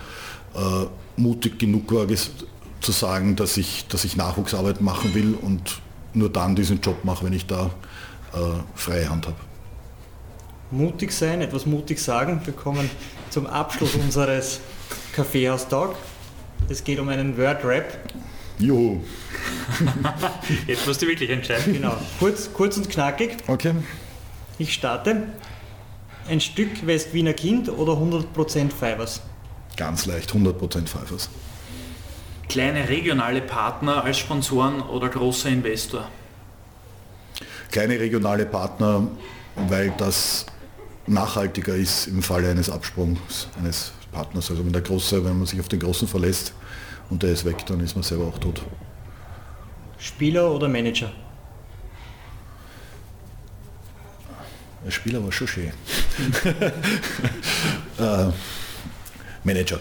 äh, mutig genug war zu sagen, dass ich, dass ich Nachwuchsarbeit machen will und nur dann diesen Job mache, wenn ich da freie Hand habe. Mutig sein, etwas mutig sagen. Wir kommen zum Abschluss unseres Kaffeehaus-Talk. Es geht um einen Word-Rap. Juhu. Jetzt musst du wirklich entscheiden. Genau. Kurz, kurz und knackig. Okay. Ich starte. Ein Stück West-Wiener Kind oder 100% Fivers? Ganz leicht, 100% Fivers. Kleine regionale Partner als Sponsoren oder großer Investor? Kleine regionale Partner, weil das nachhaltiger ist im Falle eines Absprungs eines Partners. Also wenn der Große, wenn man sich auf den Großen verlässt und der ist weg, dann ist man selber auch tot. Spieler oder Manager? Der Spieler war schon schön. äh, Manager.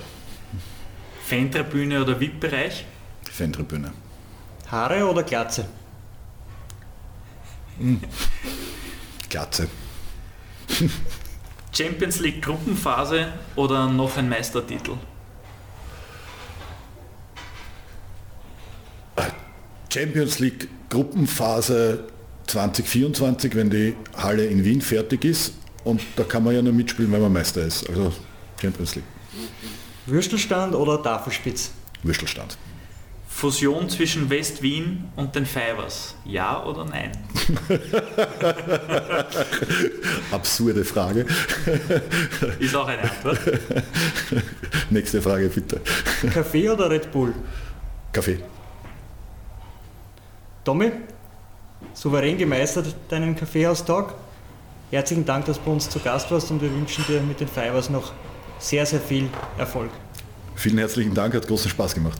Fantribüne oder VIP-Bereich? Fantribüne. Haare oder Glatze? Glatze. Champions League Gruppenphase oder noch ein Meistertitel? Champions League Gruppenphase 2024, wenn die Halle in Wien fertig ist. Und da kann man ja nur mitspielen, wenn man Meister ist. Also Champions League. Würstelstand oder Tafelspitz? Würstelstand. Fusion zwischen West-Wien und den Fivers. Ja oder nein? Absurde Frage. Ist auch eine Antwort. Nächste Frage bitte. Kaffee oder Red Bull? Kaffee. Tommy, souverän gemeistert deinen Kaffeehaustag. Herzlichen Dank, dass du bei uns zu Gast warst und wir wünschen dir mit den Fivers noch sehr, sehr viel Erfolg. Vielen herzlichen Dank, hat großen Spaß gemacht.